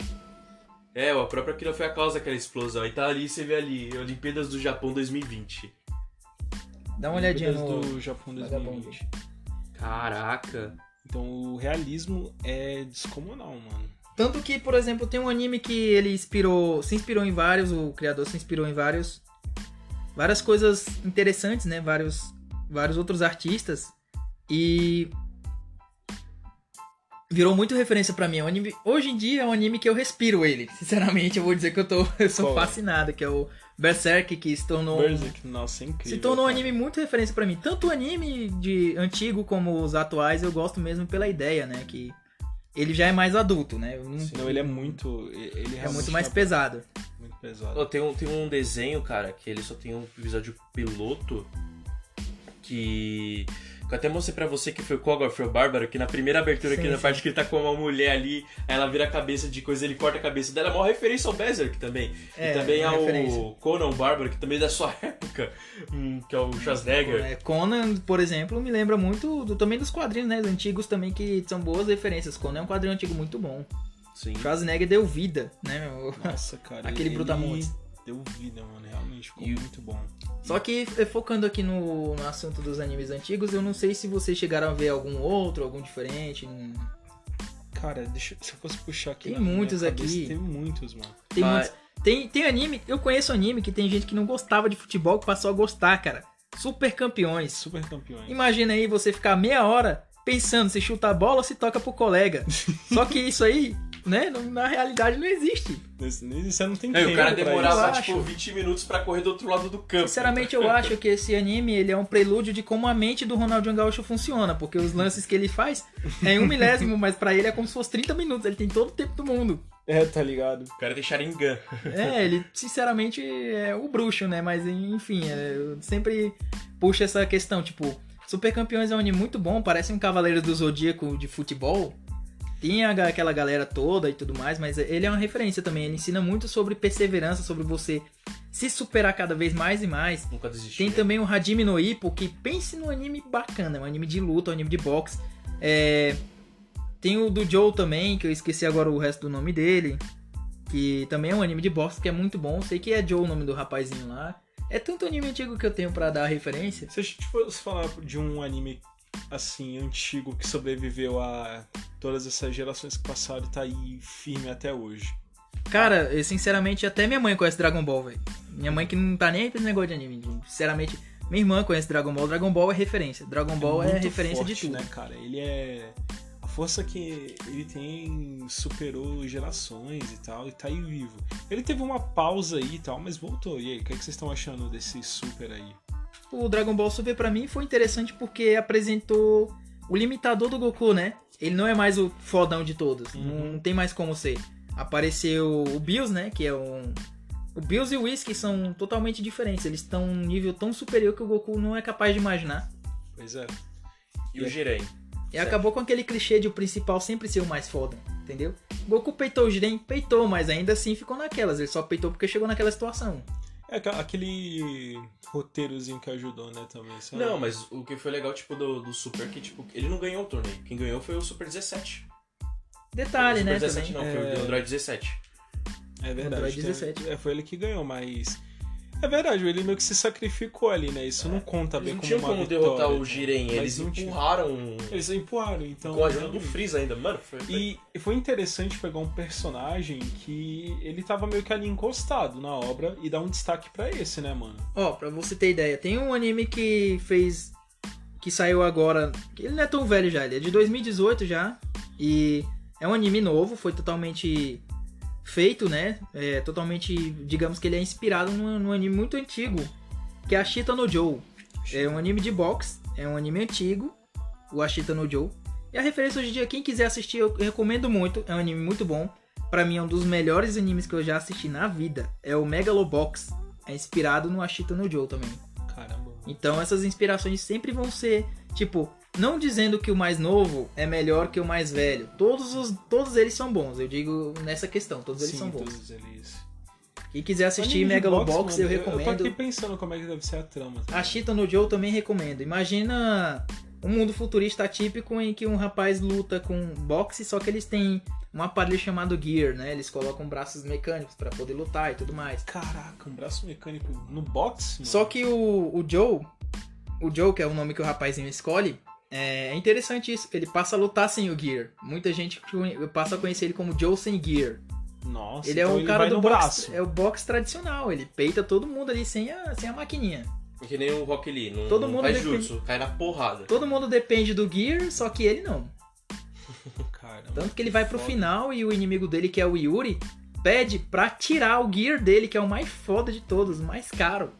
É, a própria Akira foi a causa daquela explosão. E tá ali, você vê ali, Olimpíadas do Japão 2020. Dá uma olhadinha Olimpíadas no. do Japão Vagabundo. 2020. Caraca. Então o realismo é descomunal, mano. Tanto que, por exemplo, tem um anime que ele inspirou, se inspirou em vários, o criador se inspirou em vários, várias coisas interessantes, né? Vários, vários outros artistas e virou muito referência pra mim. É um anime, hoje em dia é um anime que eu respiro ele. (laughs) Sinceramente, eu vou dizer que eu tô, (laughs) eu sou Qual é? fascinado, que é o Berserk, que se tornou. Berserk, nossa, é incrível. Se tornou um anime muito referência pra mim. Tanto o anime de antigo como os atuais, eu gosto mesmo pela ideia, né? Que ele já é mais adulto, né? Eu não- Não, ele é muito. Ele é muito mais pesado. Muito pesado. Ó, tem, um, tem um desenho, cara, que ele só tem um episódio piloto que. Eu até mostrei pra você que foi o Cogorth, o Bárbaro, que na primeira abertura, Sim, aqui na sim. parte que ele tá com uma mulher ali, aí ela vira a cabeça de coisa, ele corta a cabeça dela, é uma referência ao Berserk também. É, e também ao referência. Conan Bárbaro, que também é da sua (laughs) época, hum, que é o Schwarzenegger. É, Conan, por exemplo, me lembra muito do- também dos quadrinhos, né? Antigos também, que são boas referências. Conan é um quadrinho antigo muito bom. Sim. Schwarzenegger deu vida, né? meu? Nossa, cara. (laughs) Aquele ele Brutamontes. Deu vida, mano. Realmente ficou E- muito bom. Só que eh, focando aqui no, no assunto dos animes antigos, eu não sei se vocês chegaram a ver algum outro, algum diferente. não- Cara, deixa, se eu fosse puxar aqui. Tem na minha muitos cabeça, aqui. Tem muitos, mano. Tem Ah, muitos. Tem, tem anime, eu conheço anime que tem gente que não gostava de futebol que passou a gostar, cara. Super campeões. Super campeões. Imagina aí você ficar meia hora pensando se chuta a bola ou se toca pro colega. (laughs) Só que isso aí, né, na realidade não existe. Você não tem É, tempo o cara demorava, isso. tipo, 20 minutos pra correr do outro lado do campo. Sinceramente, eu acho que esse anime ele é um prelúdio de como a mente do Ronaldinho Gaúcho funciona, porque os lances que ele faz é em um milésimo, mas pra ele é como se fosse 30 minutos, ele tem todo o tempo do mundo. É, tá ligado? O cara tem Sharingan. É, ele sinceramente é o bruxo, né? Mas enfim, é, eu sempre puxo essa questão, tipo, Super Campeões é um anime muito bom, parece um Cavaleiro do Zodíaco de futebol. Tem aquela galera toda e tudo mais, mas ele é uma referência também. Ele ensina muito sobre perseverança, sobre você se superar cada vez mais e mais. Nunca desisti. Tem também o Hajime no Ippo, que pense num anime bacana, um anime de luta, um anime de boxe. É, Tem o do Joe também, que eu esqueci agora o resto do nome dele. Que também é um anime de boxe que é muito bom. Sei que é Joe o nome do rapazinho lá. É tanto anime antigo que eu tenho pra dar referência. Se a gente fosse falar de um anime assim, antigo, que sobreviveu a todas essas gerações que passaram e tá aí firme até hoje. Cara, eu, sinceramente, até minha mãe conhece Dragon Ball, velho. Minha mãe que não tá nem aí pra esse negócio de anime. Sinceramente, minha irmã conhece Dragon Ball. Dragon Ball é referência. Dragon Ball é, muito referência de forte, tudo. né, cara? Ele é. A força que ele tem superou gerações e tal, e tá aí vivo. Ele teve uma pausa aí e tal, mas voltou. E aí, o que, é que vocês estão achando desse super aí? O Dragon Ball Super pra mim foi interessante porque apresentou o limitador do Goku, né? Ele não é mais o fodão de todos. Uhum. Não tem mais como ser. Apareceu o Bills, né? Que é um. O Bills e o Whis, que são totalmente diferentes. Eles estão num nível tão superior que o Goku não é capaz de imaginar. Pois é. E o Jiren. E acabou com aquele clichê de o principal sempre ser o mais foda, entendeu? Goku peitou o Jiren, peitou, mas ainda assim ficou naquelas. Ele só peitou porque chegou naquela situação. É aquele roteirozinho que ajudou, né, também. sabe? Não, mas o que foi legal, tipo, do, do Super, que, tipo, ele não ganhou o torneio. Quem ganhou foi o Super 17. Detalhe, o Super né? 17 também. não, foi É. o Android 17. É verdade. Android tem- 17. É, foi ele que ganhou, mas. É verdade, ele meio que se sacrificou ali, né? Isso não conta Eles bem não como tinham uma como vitória, derrotar o né? Jiren, Mas eles não tinha. empurraram Eles empurraram, então. com a ajuda do Freeza ainda, mano. Foi, foi- E foi interessante pegar um personagem que ele tava meio que ali encostado na obra e dar um destaque pra esse, né, mano? Ó, pra você ter ideia, tem um anime que fez. que saiu agora. Ele não é tão velho já, ele é de 2018 já. E é um anime novo, foi totalmente feito, né? É, totalmente. digamos que ele é inspirado num, num anime muito antigo, que é Ashita no Joe. É um anime de boxe, é um anime antigo, o Ashita no Joe. E a referência hoje em dia, quem quiser assistir, eu recomendo muito, é um anime muito bom. Pra mim é um dos melhores animes que eu já assisti na vida. É o Megalobox. É inspirado no Ashita no Joe também. Caramba. Então essas inspirações sempre vão ser, tipo, não dizendo que o mais novo é melhor que o mais velho. Todos os todos eles são bons, eu digo nessa questão, todos eles Sim, são bons. todos eles. Quem quiser assistir Anime Megalobox, boxe, eu mano, Eu tô recomendo. aqui pensando como é que deve ser a trama. tá? Ashita no Joe também recomendo. Imagina um mundo futurista típico em que um rapaz luta com boxe, só que eles têm um aparelho chamado Gear, né? Eles colocam braços mecânicos pra poder lutar e tudo mais. Caraca, um braço mecânico no box? Mano? Só que o, o Joe, o Joe, que é o nome que o rapazinho escolhe, é é interessante isso. Ele passa a lutar sem o Gear. Muita gente passa a conhecer ele como Joe sem Gear. Nossa, Ele é então o cara vai do no boxe. braço. É o boxe tradicional. Ele peita todo mundo ali sem a, sem a maquininha. Que nem o Rock Lee, não, Todo não mundo faz depende- jutsu, cai na porrada. Todo mundo depende do Gear, só que ele não. (laughs) Caramba, Tanto que ele vai pro foda. final e o inimigo dele, que é o Yuri, pede pra tirar o gear dele, que é o mais foda de todos, o mais caro.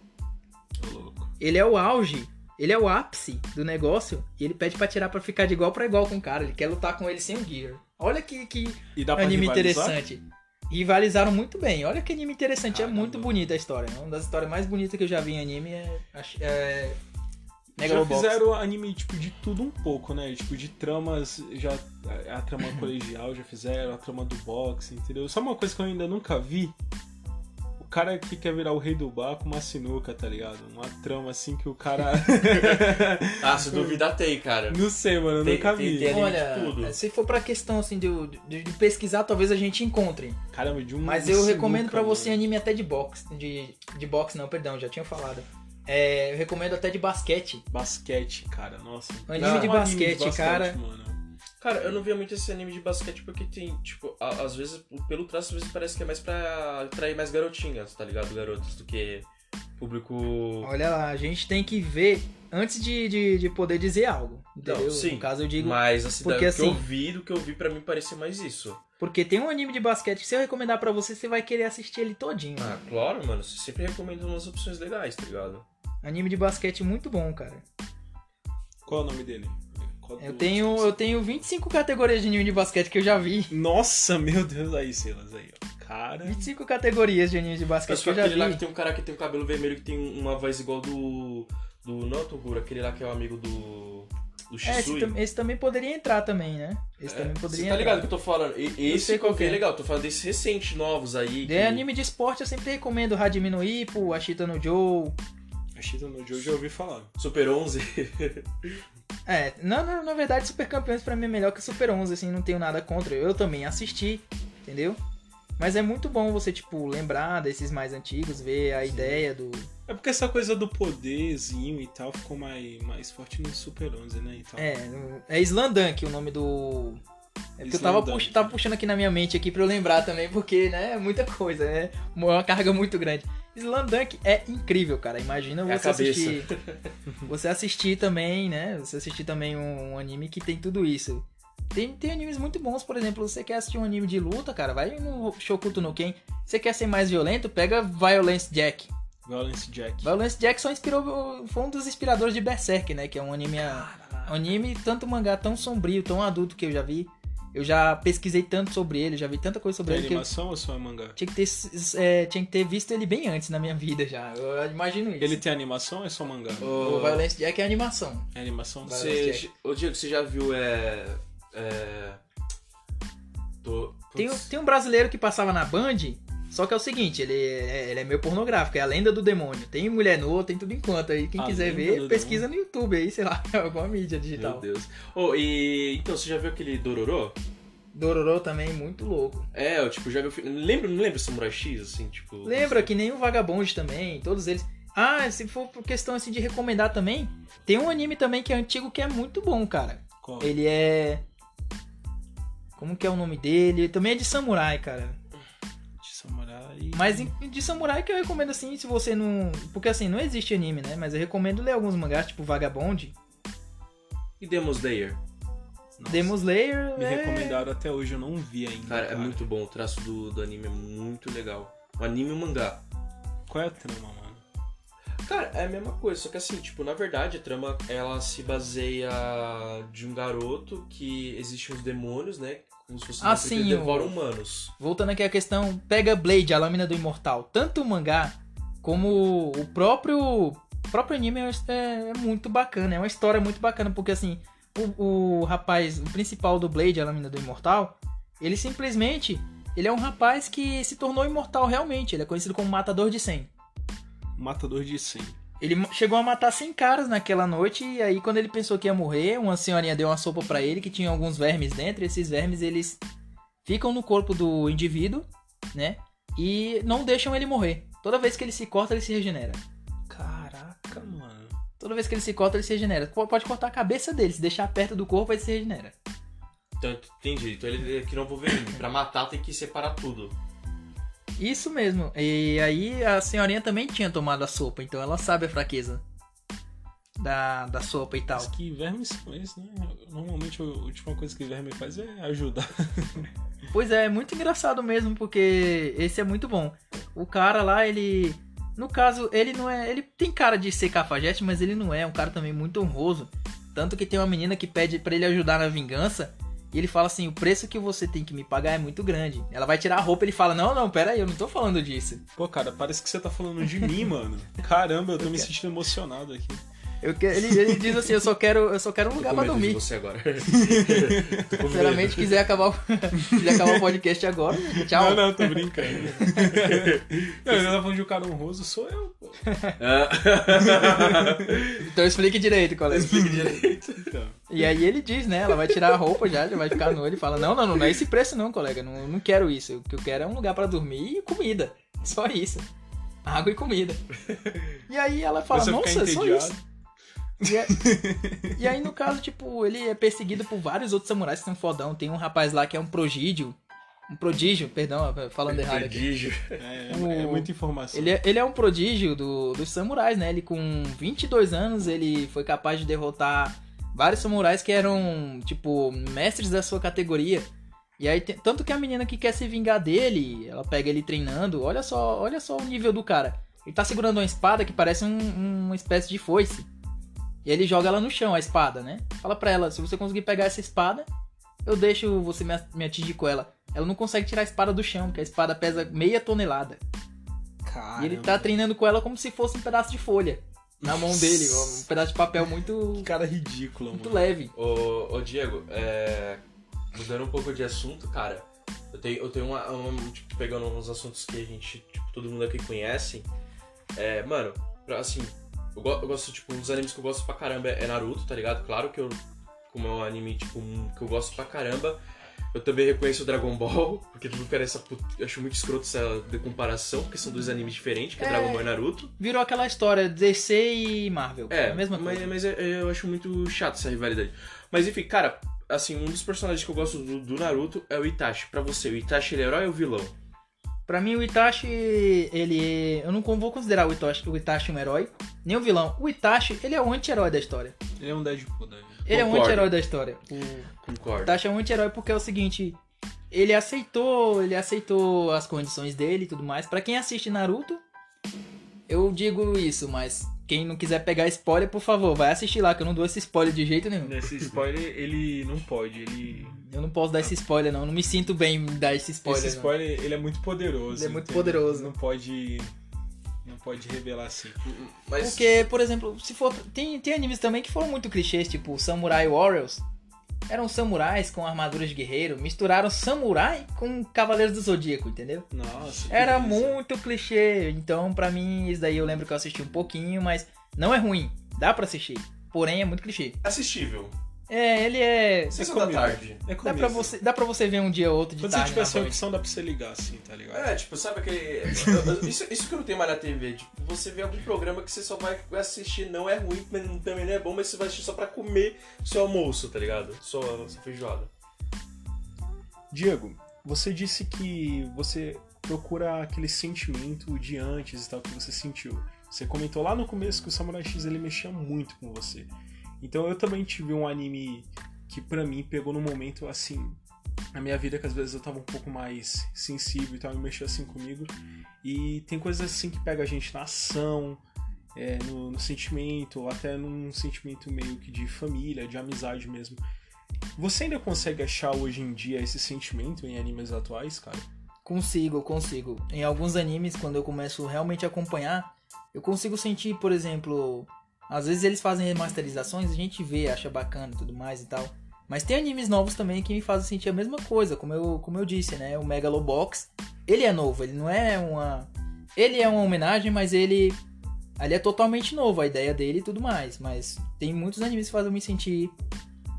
Ô, louco. Ele é o auge, ele é o ápice do negócio, e ele pede pra tirar pra ficar de igual pra igual com o cara. Ele quer lutar com ele sem o gear. Olha que, que anime interessante. Rivalizaram muito bem. Olha que anime interessante. É Caramba. muito bonita a história. Uma das histórias mais bonitas que eu já vi em anime é. é Já fizeram anime, tipo, de tudo um pouco, né? Tipo, de tramas, já... A a trama (laughs) colegial já fizeram, a trama do boxe, entendeu? Só uma coisa que eu ainda nunca vi. O cara que quer virar o rei do bar com uma sinuca, tá ligado? Uma trama assim que o cara... (laughs) Ah, se (laughs) duvidar tem, cara. Não sei, mano, eu Tem- nunca tem- vi. tem anime Olha, de tudo. se for pra questão assim de, de- de pesquisar, talvez a gente encontre. Caramba, de um Mas eu sinuca, recomendo pra você anime até de boxe. De, de boxe não, perdão, já tinha falado. É, eu recomendo até de basquete. Basquete, cara, nossa. Anime Ah, de Um basquete, cara. mano. Cara, eu não via muito esse anime de basquete porque tem, tipo, a- às vezes, pelo traço, às vezes parece que é mais pra atrair mais garotinhas, tá ligado? Garotas, do que público. Olha lá, a gente tem que ver antes de, de, de poder dizer algo. Entendeu? sim, no caso eu digo. Mas, assim, porque, do que eu assim- vi, do que eu vi, pra mim parecia mais isso. Porque tem um anime de basquete que se eu recomendar pra você, você vai querer assistir ele todinho. Ah, claro, mano, você sempre recomendo umas opções legais, tá ligado? Anime de basquete muito bom, cara. Qual é o nome dele? Eu do- tenho, eu tenho 25 categorias de anime de basquete que eu já vi. Nossa, meu Deus, aí, Silas, aí, ó. Cara... 25 categorias de anime de basquete que eu já aquele lá que vi. tem um cara que tem um cabelo vermelho que tem uma voz igual do. Do. Não, Toguro, aquele lá que é o amigo do. Do É, esse, Shisui. tam- esse também poderia entrar também, né? Esse É, também Você poderia tá ligado entrar. que eu tô falando? E- Eu Esse qual que é é. legal, tô falando desses recentes, novos aí. De que- anime de esporte eu sempre recomendo Hajime no Ippo, Ashita no Joe. A Cheetah no Joe já ouvi falar. Super 11. (laughs) É, não, não, na verdade Super Campeões pra mim é melhor que Super 11, assim, não tenho nada contra. Eu também assisti, entendeu? Mas é muito bom você, tipo, lembrar desses mais antigos, ver a ideia do... É porque essa coisa do poderzinho e tal ficou mais, mais forte no Super 11, né? Então, É, no- é Slandunk o nome do... É porque eu tava, Slandunk. pux- tava puxando aqui na minha mente aqui pra eu lembrar também, porque, né, é muita coisa, é uma carga muito grande. Slandunk é incrível, cara. Imagina É você assistir. (laughs) você assistir também, né? Você assistir também um, um anime que tem tudo isso. Tem, tem animes muito bons, por exemplo, você quer assistir um anime de luta, cara, vai no Shokuto no Ken. Você quer ser mais violento, pega Violence Jack. Violence Jack. Violence Jack só inspirou, foi um dos inspiradores de Berserk, né? Que é um anime, um anime tanto mangá tão sombrio, tão adulto que eu já vi. Eu já pesquisei tanto sobre ele, já vi tanta coisa sobre Tem ele que eu animação ou só é mangá? tinha que, ter, é, tinha que ter visto ele bem antes na minha vida já. Eu imagino isso. Ele tem animação ou é só mangá? O Violence Jack é animação. É animação? Você, ô Diego, você já viu é. É. Tô, Tem, tem um brasileiro que passava na Band, só que é o seguinte, ele é, ele é meio pornográfico, é a lenda do demônio. Tem mulher nua, tem tudo enquanto aí. Quem A quiser ver, pesquisa no YouTube aí, sei lá, (laughs) alguma mídia Meu digital. Deus. Ô, e. Então, você já viu aquele Dororo? Dororo também, muito louco. É, eu tipo, já fi- Lembra, não lembra Samurai X, assim, tipo. Lembra que nem o Vagabond também, todos eles. Ah, se for por questão assim de recomendar também, tem um anime também que é antigo que é muito bom, cara. Qual? Ele é. Como que é o nome dele? Também é de samurai, cara. Mas de samurai que eu recomendo assim, se você não. Porque assim, não existe anime, né? Mas eu recomendo ler alguns mangás, tipo Vagabond. E Demon Slayer? Nossa, Demon Slayer. Me é- recomendaram até hoje, eu não vi ainda. Cara, é muito bom. O traço do, do anime é muito legal. O anime e o mangá. Qual é a trama, mano? Cara, é a mesma coisa, só que assim, tipo, na verdade a trama ela se baseia de um garoto que existem os demônios, né? Como se fosse que sim, devoram o- humanos. Voltando aqui à questão, pega Blade, a lâmina do imortal. Tanto o mangá como o próprio o próprio anime é, é muito bacana, é uma história muito bacana, porque assim, o, o rapaz, o principal do Blade, a lâmina do imortal, ele simplesmente, ele é um rapaz que se tornou imortal realmente, ele é conhecido como matador de 100. Matador de 100. Ele chegou a matar 100 caras naquela noite e aí quando ele pensou que ia morrer, uma senhorinha deu uma sopa pra ele que tinha alguns vermes dentro, e esses vermes eles ficam no corpo do indivíduo, né? E não deixam ele morrer. Toda vez que ele se corta, ele se regenera. Caraca, mano. Toda vez que ele se corta, ele se regenera. Pode cortar a cabeça dele, se deixar perto do corpo, ele se regenera. Então, entendi. Então ele é que não Wolverine. Pra matar tem que separar tudo. Isso mesmo. E aí a senhorinha também tinha tomado a sopa, então ela sabe a fraqueza da, da sopa e tal. Mas que vermes são esses, né? Normalmente a última coisa que verme faz é ajudar. (laughs) Pois é, é muito engraçado mesmo, porque esse é muito bom. O cara lá, ele. No caso, ele não é. Ele tem cara de ser cafajeste, mas ele não é. É um cara também muito honroso. Tanto que tem uma menina que pede pra ele ajudar na vingança. E ele fala assim: o preço que você tem que me pagar é muito grande. Ela vai tirar a roupa e ele fala: Não, não, pera aí, eu não tô falando disso. Pô, cara, parece que você tá falando de mim, mano. Caramba, eu tô me sentindo emocionado aqui. Eu que- ele, ele diz assim: Eu só quero, eu só quero um Tô lugar pra dormir. você agora. (laughs) Sinceramente, quiser acabar, o- (laughs) quiser acabar o podcast agora, tchau. Não, não, tô brincando. (laughs) não, ele tá falando de um cara honroso, sou eu, pô. Ah. Então explique direito, colega. Explique direito. Então, E aí ele diz, né? Ela vai tirar a roupa já, já vai ficar nu. Ele fala: Não, não, não, não é esse preço, não, colega. Não, não quero isso. O que eu quero é um lugar pra dormir e comida. Só isso. Água e comida. E aí ela fala: Nossa, é só isso. E, é- e aí, no caso, tipo, ele é perseguido por vários outros samurais que são fodão. Tem um rapaz lá que é um prodígio. Um prodígio, perdão, falando errado aqui. Prodígio. É, O- é muita informação. Ele é, ele é um prodígio do, dos samurais, né? Ele com 22 anos, ele foi capaz de derrotar vários samurais que eram, tipo, mestres da sua categoria. E aí, tem- tanto que a menina que quer se vingar dele, ela pega ele treinando, olha só, olha só o nível do cara. Ele tá segurando uma espada que parece um- uma espécie de foice. E aí ele joga ela no chão, a espada, né? Fala pra ela, se você conseguir pegar essa espada, eu deixo você me, me atingir com ela. Ela não consegue tirar a espada do chão, porque a espada pesa meia tonelada. Caramba. E ele tá treinando com ela como se fosse um pedaço de folha na mão dele, um pedaço de papel muito, (laughs) Que cara ridículo, muito mano. leve. Ô, ô Diego, é, mudando um pouco de assunto, cara, eu tenho, eu tenho uma, uma- tipo, pegando uns assuntos que a gente, tipo, todo mundo aqui conhece. É, mano, pra- assim, eu, go- eu gosto, tipo, um dos animes que eu gosto pra caramba é Naruto, tá ligado? Claro que eu, como é um anime, tipo, um- que eu gosto pra caramba, eu também reconheço o Dragon Ball, (laughs) porque tudo cara essa put- eu acho muito escroto essa de comparação, porque são dois animes diferentes, que é, É. Dragon Ball e Naruto. Virou aquela história DC e Marvel. É, a mesma mas, coisa. mas é- é- eu acho muito chato essa rivalidade. Mas enfim, cara, assim, um dos personagens que eu gosto do, do Naruto é o Itachi. Pra você, o Itachi ele é herói ou vilão? Pra mim, o Itachi, ele. Eu não vou considerar o Itachi, o Itachi um herói, nem um vilão. O Itachi, ele é o anti-herói da história. Ele é um Deadpool da vida. Ele é um Concordo. anti-herói da história. O Concordo. Itachi é um anti-herói porque é o seguinte. Ele aceitou, ele aceitou as condições dele e tudo mais. Pra quem assiste Naruto, eu digo isso, mas quem não quiser pegar spoiler, por favor, vai assistir lá, que eu não dou esse spoiler de jeito nenhum. Nesse spoiler, ele não pode. Ele. Eu não posso dar esse spoiler, não. Eu não me sinto bem em dar esse spoiler. Esse não. spoiler, ele é muito poderoso. Ele é muito entende? poderoso. Não pode. Não pode revelar assim. Mas Porque, por exemplo, se for. Tem, tem animes também que foram muito clichês, tipo Samurai Warriors. Eram samurais com armaduras de guerreiro, misturaram samurai com Cavaleiros do Zodíaco, entendeu? Nossa. Era muito clichê. Então, pra mim, isso daí eu lembro que eu assisti um pouquinho, mas não é ruim. Dá pra assistir. Porém, é muito clichê. assistível. É, ele é. Sessão da comida. tarde. É Dá pra, você, dá pra você ver um dia ou outro de Quando você tarde tiver na essa noite. opção, dá pra você ligar assim, tá ligado? É, tipo, sabe aquele. (laughs) isso, isso que eu não tenho mais na TV. Tipo, você vê algum programa que você só vai assistir, não é ruim, mas também não é bom, mas você vai assistir só pra comer seu almoço, tá ligado? Sua, sua feijoada. Diego, você disse que você procura aquele sentimento de antes e tal que você sentiu. Você comentou lá no começo que o Samurai X ele mexia muito com você. Então eu também tive um anime que pra mim pegou num momento assim na minha vida que às vezes eu tava um pouco mais sensível e tal, e mexia assim comigo. E tem coisas assim que pega a gente na ação, é, no, no sentimento, ou até num sentimento meio que de família, de amizade mesmo. Você ainda consegue achar hoje em dia esse sentimento em animes atuais, cara? Consigo, consigo. Em alguns animes, quando eu começo realmente a acompanhar, eu consigo sentir, por exemplo, às vezes eles fazem remasterizações, a gente vê, acha bacana e tudo mais e tal. Mas tem animes novos também que me fazem sentir a mesma coisa, como eu, como eu disse, né? O Megalobox, ele é novo, ele não é uma. Ele é uma homenagem, mas ele. Ele é totalmente novo, a ideia dele e tudo mais. Mas tem muitos animes que fazem me sentir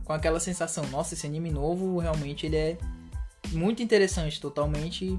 com aquela sensação, nossa, esse anime novo realmente ele é muito interessante, totalmente.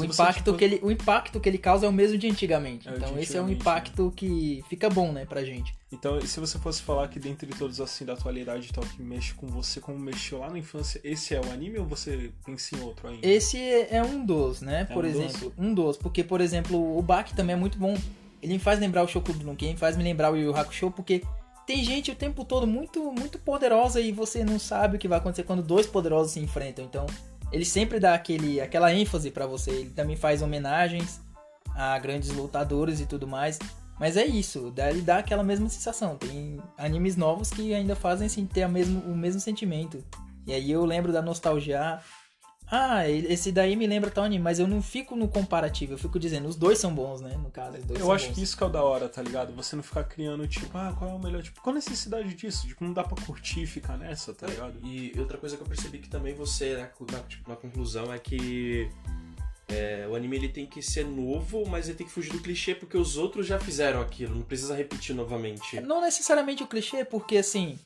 O Se impacto, tipo- que ele, o impacto que ele causa é o mesmo de antigamente. É o de então esse é um antigamente, impacto que fica bom, né, pra gente. Então, se você fosse falar que dentre todos assim da atualidade e tal que mexe com você como mexeu lá na infância, esse é o anime ou você pensa em outro ainda? Esse é um dos, né, por um dos? exemplo. Um dos, porque, por exemplo, o Baki também é muito bom. Ele me faz lembrar o Shokudo no Ken, faz me lembrar o Yu Yu Hakusho, porque tem gente o tempo todo muito muito poderosa e você não sabe o que vai acontecer quando dois poderosos se enfrentam. Então, ele sempre dá aquele, aquela ênfase pra você. Ele também faz homenagens a grandes lutadores e tudo mais. Mas é isso, ele dá aquela mesma sensação. Tem animes novos que ainda fazem assim, ter a mesmo, o mesmo sentimento. E aí eu lembro da nostalgia. Ah, esse daí me lembra tal anime, mas eu não fico no comparativo, eu fico dizendo, os dois são bons, né? No caso, os dois Eu são acho bons. que isso que é o da hora, tá ligado? Você não ficar criando, tipo, ah, qual é o melhor? Tipo, qual a necessidade disso? Tipo, não dá pra curtir e ficar nessa, tá ligado? E outra coisa que eu percebi que também você, né, na, tipo, na conclusão, é que é, o anime ele tem que ser novo, mas ele tem que fugir do clichê porque os outros já fizeram aquilo, não precisa repetir novamente. Não necessariamente o clichê, porque assim,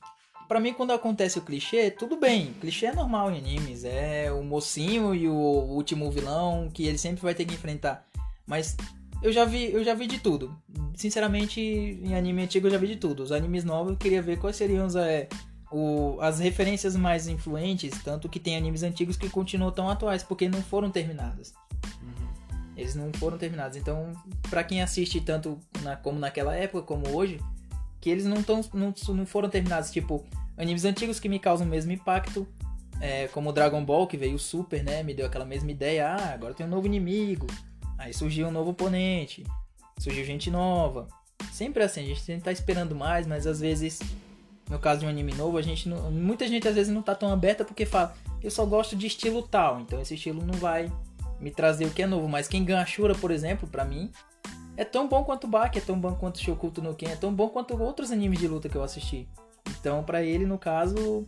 pra mim quando acontece o clichê, tudo bem. Clichê é normal em animes, é o mocinho e o último vilão que ele sempre vai ter que enfrentar. Mas eu já vi, eu já vi de tudo. Sinceramente, em anime antigo eu já vi de tudo. Os animes novos eu queria ver quais seriam os, é, o- as referências mais influentes, tanto que tem animes antigos que continuam tão atuais, porque não foram terminados. Eles não foram terminados. Então, pra quem assiste tanto na- como naquela época, como hoje, que eles não, tão, não, não foram terminados. Tipo, animes antigos que me causam o mesmo impacto, é, como Dragon Ball, que veio o Super, né? Me deu aquela mesma ideia. Ah, agora tem um novo inimigo. Aí surgiu um novo oponente. Surgiu gente nova. Sempre assim, a gente sempre tá esperando mais, mas às vezes, no caso de um anime novo, a gente não, muita gente às vezes não tá tão aberta porque fala, eu só gosto de estilo tal, então esse estilo não vai me trazer o que é novo. Mas quem ganha Shura, por exemplo, pra mim, é tão bom quanto o Baki, é tão bom quanto o Shokuto no Ken, é tão bom quanto outros animes de luta que eu assisti. Então, pra ele, no caso,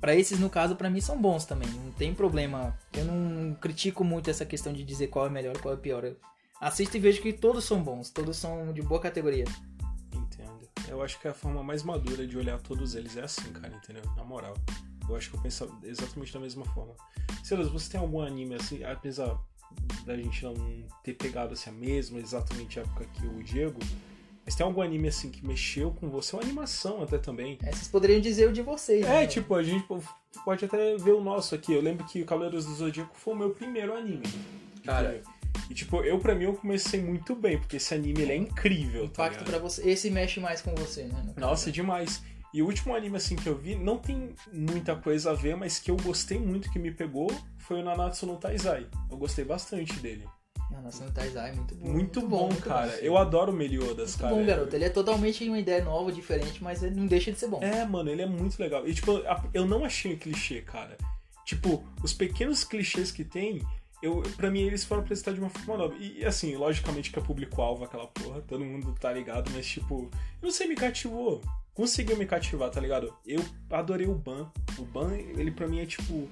Pra esses, no caso, pra mim são bons também. Não tem problema. Eu não critico muito essa questão de dizer qual é melhor qual é pior. Eu assisto e vejo que todos são bons, todos são de boa categoria. Entendo. Eu acho que a forma mais madura de olhar todos eles é assim, cara, entendeu? Na moral. Eu acho que eu penso exatamente da mesma forma. Silas, você tem algum anime assim, apesar da gente não ter pegado assim, a mesma exatamente época que o Diego, mas tem algum anime assim que mexeu com você? Uma animação até também. É, vocês poderiam dizer o de vocês. É, né? tipo, a gente pode até ver o nosso aqui. Eu lembro que Cavaleiros do Zodíaco foi o meu primeiro anime. Cara. E tipo, eu pra mim eu comecei muito bem, porque esse anime ele é incrível. tá Impacto ligado? pra você. Esse mexe mais com você, né? no caso. Nossa, demais. E o último anime assim que eu vi, não tem muita coisa a ver, mas que eu gostei muito, que me pegou, foi o Nanatsu no Taizai. Eu gostei bastante dele. Não, nossa, no Taizai é muito bom. Muito, bom, cara. Eu adoro o Meliodas, Muito cara. bom, garoto. Ele é totalmente uma ideia nova, diferente, mas ele não deixa de ser bom. É, mano, ele é muito legal. E, tipo, eu não achei um clichê, cara. Tipo, os pequenos clichês que tem, eu, pra mim eles foram apresentados de uma forma nova. E, assim, logicamente que é público-alvo aquela porra, todo mundo tá ligado, mas, tipo, eu não sei, me cativou. Conseguiu me cativar, tá ligado? Eu adorei o Ban. O Ban, ele pra mim é tipo.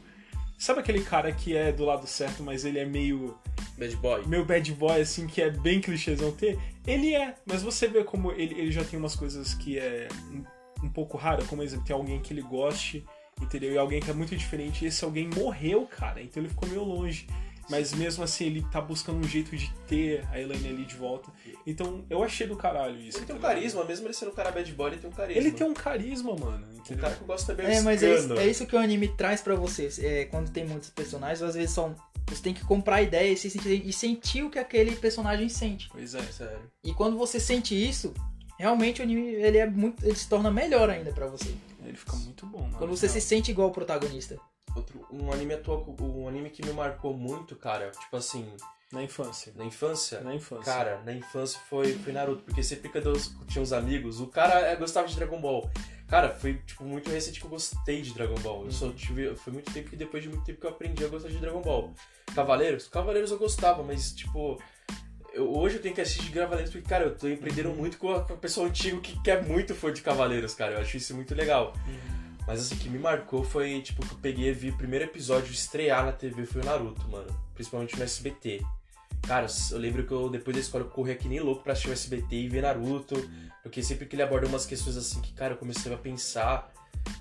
Sabe aquele cara que é do lado certo, mas ele é meio. Bad Boy. Meu bad boy, assim, que é bem clichêzão ter? Ele é, mas você vê como ele, ele já tem umas coisas que é um, um pouco rara, como exemplo, tem alguém que ele goste, entendeu? E alguém que é muito diferente, e esse alguém morreu, cara, então ele ficou meio longe. Mas mesmo assim, ele tá buscando um jeito de ter a Elaine ali de volta. Então, eu achei do caralho isso. Ele tem um tá ligado? carisma, mesmo ele sendo um cara bad boy, ele tem um carisma. Ele tem um carisma, mano. Um Entendeu? cara que gosta bem É, mas é isso, é isso que o anime traz pra vocês. É, quando tem muitos personagens, às vezes são. Você tem que comprar a ideia e, se sentir, e sentir o que aquele personagem sente. Pois é. Sério. E quando você sente isso, realmente o anime ele é muito. ele se torna melhor ainda pra você. Ele fica muito bom, mano. Quando você se Não. sente igual o protagonista. Outro, um anime atual, um anime que me marcou muito, cara, tipo assim, Na infância. na infância. Na infância. Cara, na infância foi, foi Naruto, porque sempre quando eu tinha uns amigos, o cara eh, gostava de Dragon Ball. Cara, foi tipo muito recente que eu gostei de Dragon Ball. Eu só tive. Foi muito tempo que depois de muito tempo que eu aprendi a gostar de Dragon Ball. Cavaleiros? Cavaleiros eu gostava, mas tipo. eu- hoje eu tenho que assistir Cavaleiros porque, cara, eu tô aprendendo muito com a, com a pessoa antiga que, que é muito fã de Cavaleiros, cara. Eu acho isso muito legal. Mas assim, que me marcou foi, tipo, que eu peguei e vi o primeiro episódio estrear na TV foi o Naruto, mano. Principalmente no SBT. Cara, eu lembro que eu, depois da escola, eu corria que nem louco pra assistir o SBT e ver Naruto. Porque sempre que ele aborda umas questões assim que, cara, eu comecei a pensar.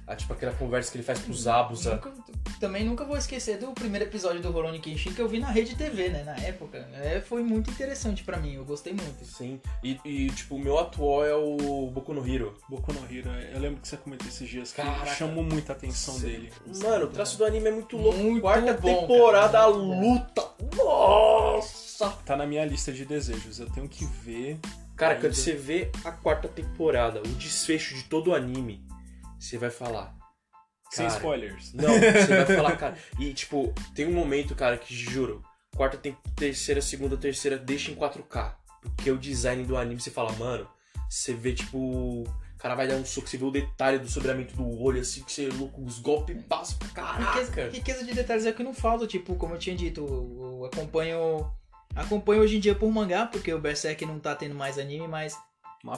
Ah, tipo, aquela conversa que ele faz com os Abusa. Nunca- também nunca vou esquecer do primeiro episódio do Rurouni Kenshin que eu vi na Rede TV, né, na época. É, foi muito interessante pra mim, eu gostei muito. Sim. E, e, tipo, o meu atual é o Boku no Hero. Boku no Hero, eu lembro que você comentou esses dias que Caraca. chamou muita atenção Sim. dele. Mano, o traço do anime é muito louco. Muito Quarta bom, temporada, cara, a luta. Nossa! Tá na minha lista de desejos, eu tenho que ver. Cara, Ainda. quando você vê a quarta temporada, o desfecho de todo o anime, você vai falar. Sem spoilers. Não, você vai falar, cara. E, tipo, tem um momento, cara, que juro, quarta, tem terceira, segunda, terceira, deixa em 4K. Porque o design do anime, você fala, mano, você vê, tipo, o cara vai dar um soco, você vê o detalhe do sobramento do olho, assim, que você é louco, os golpes passam pra Riqueza, caraca. riqueza de detalhes é o que não falta, tipo, como eu tinha dito, eu eu acompanho. Acompanho hoje em dia por mangá, porque o Berserk não tá tendo mais anime, mas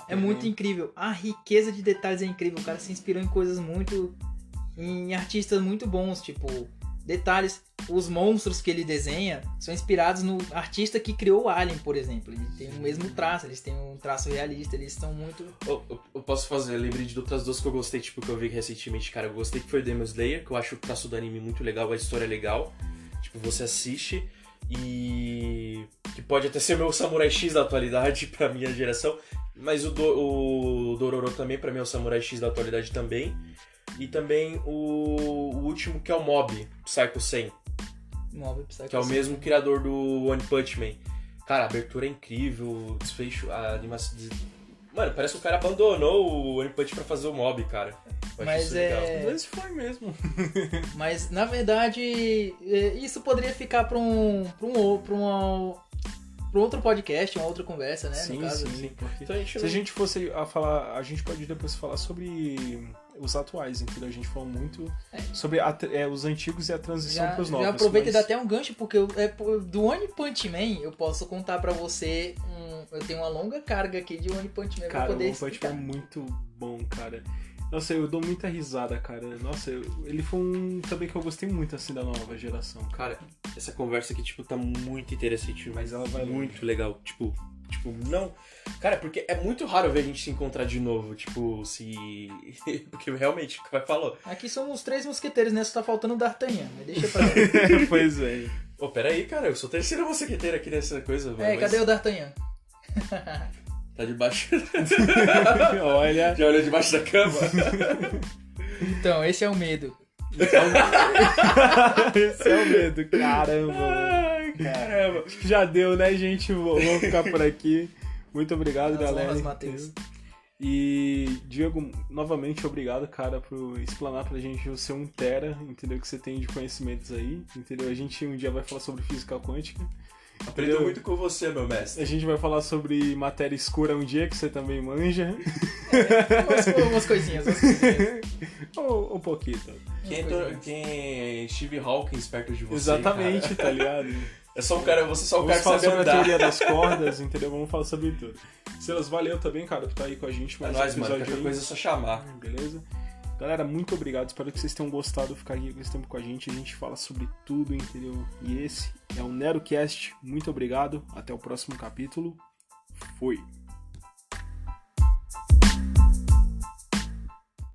é muito incrível. A riqueza de detalhes é incrível. O cara se inspirou em coisas muito. em artistas muito bons, tipo, detalhes. Os monstros que ele desenha são inspirados no artista que criou o Alien, por exemplo. Ele tem o mesmo traço, eles têm um traço realista, eles são muito. Eu, eu- eu posso fazer, eu lembrei de outras duas que eu gostei, tipo, que eu vi recentemente, cara. Eu gostei que foi Demon Slayer, que eu acho o traço do anime muito legal, a história é legal. Tipo, você assiste e. que pode até ser meu Samurai X da atualidade (laughs) pra minha geração. Mas o, do, o Dororo também, pra mim, é o Samurai X da atualidade também. E também o, o último, que é o Mob, Psycho 100, Móvel, Psycho que é o Sim. mesmo criador do One Punch Man. Cara, a abertura é incrível, o desfecho, a animação. Mano, parece que o cara abandonou o One Punch pra fazer o mob, cara. Eu acho Mas isso legal. é- vezes foi mesmo. (laughs) Mas na verdade, é, isso poderia ficar para um, pra um, pra uma, um outro podcast, uma outra conversa, né? sim, no caso. sim. Porque Então a gente se a gente fosse a falar, a gente pode depois falar sobre os atuais, entendeu? A gente falou muito sobre a- é, os antigos e a transição pros já novos. aproveita e mas- dá até um gancho, porque eu, é, do One Punch Man eu posso contar pra você. um- eu tenho uma longa carga aqui de One Punch Man Cara, pra o poder One Punch. Man é muito bom, cara. Nossa, eu dou muita risada, cara. Nossa, eu- ele foi um também que eu gostei muito, assim, da nova geração. Cara, essa conversa aqui, tipo, tá muito interessante, mas Mas ela vai muito legal. Tipo, tipo, não. Cara, porque é muito raro ver a gente se encontrar de novo, tipo, se. (laughs) porque realmente, o que vai falou. Aqui somos três mosqueteiros, né? Só tá faltando o D'Artagnan, mas deixa pra lá. (laughs) pois é. Ô, peraí, cara, eu sou terceira mosqueteira aqui nessa coisa. É, mas cadê o D'Artagnan? (laughs) Tá debaixo. (laughs) Olha. Já olhou debaixo da cama? Então, esse é o medo. Esse é o medo, caramba. Ai, caramba. Acho que já deu, né, gente? Vou- Vamos ficar por aqui. Muito obrigado, As galera. honras, Matheus. E, Diego, novamente obrigado, cara, por explanar pra gente o seu um tera, entendeu? Que você tem de conhecimentos aí, entendeu? A gente um dia vai falar sobre física quântica. Aprendeu muito com você, meu mestre. A gente vai falar sobre matéria escura um dia, que você também manja. Umas, umas coisinhas, umas coisinhas. Ou (laughs) um pouquinho. Quem é, to- quem é Steve Hawkins perto de você? Exatamente, cara? tá ligado? É só um cara, você é só um Vamos cara que sabe sobre a andar. teoria das (laughs) cordas, entendeu? Vamos falar sobre tudo. Silas, valeu também, cara, por estar aí com a gente. É Mais um nóis, mano. episódio Qualquer aí. coisa é só chamar. Beleza? Galera, muito obrigado. Espero que vocês tenham gostado ficar aqui esse tempo com a gente. A gente fala sobre tudo, entendeu? E esse é o NeroCast. Muito obrigado. Até o próximo capítulo. Fui.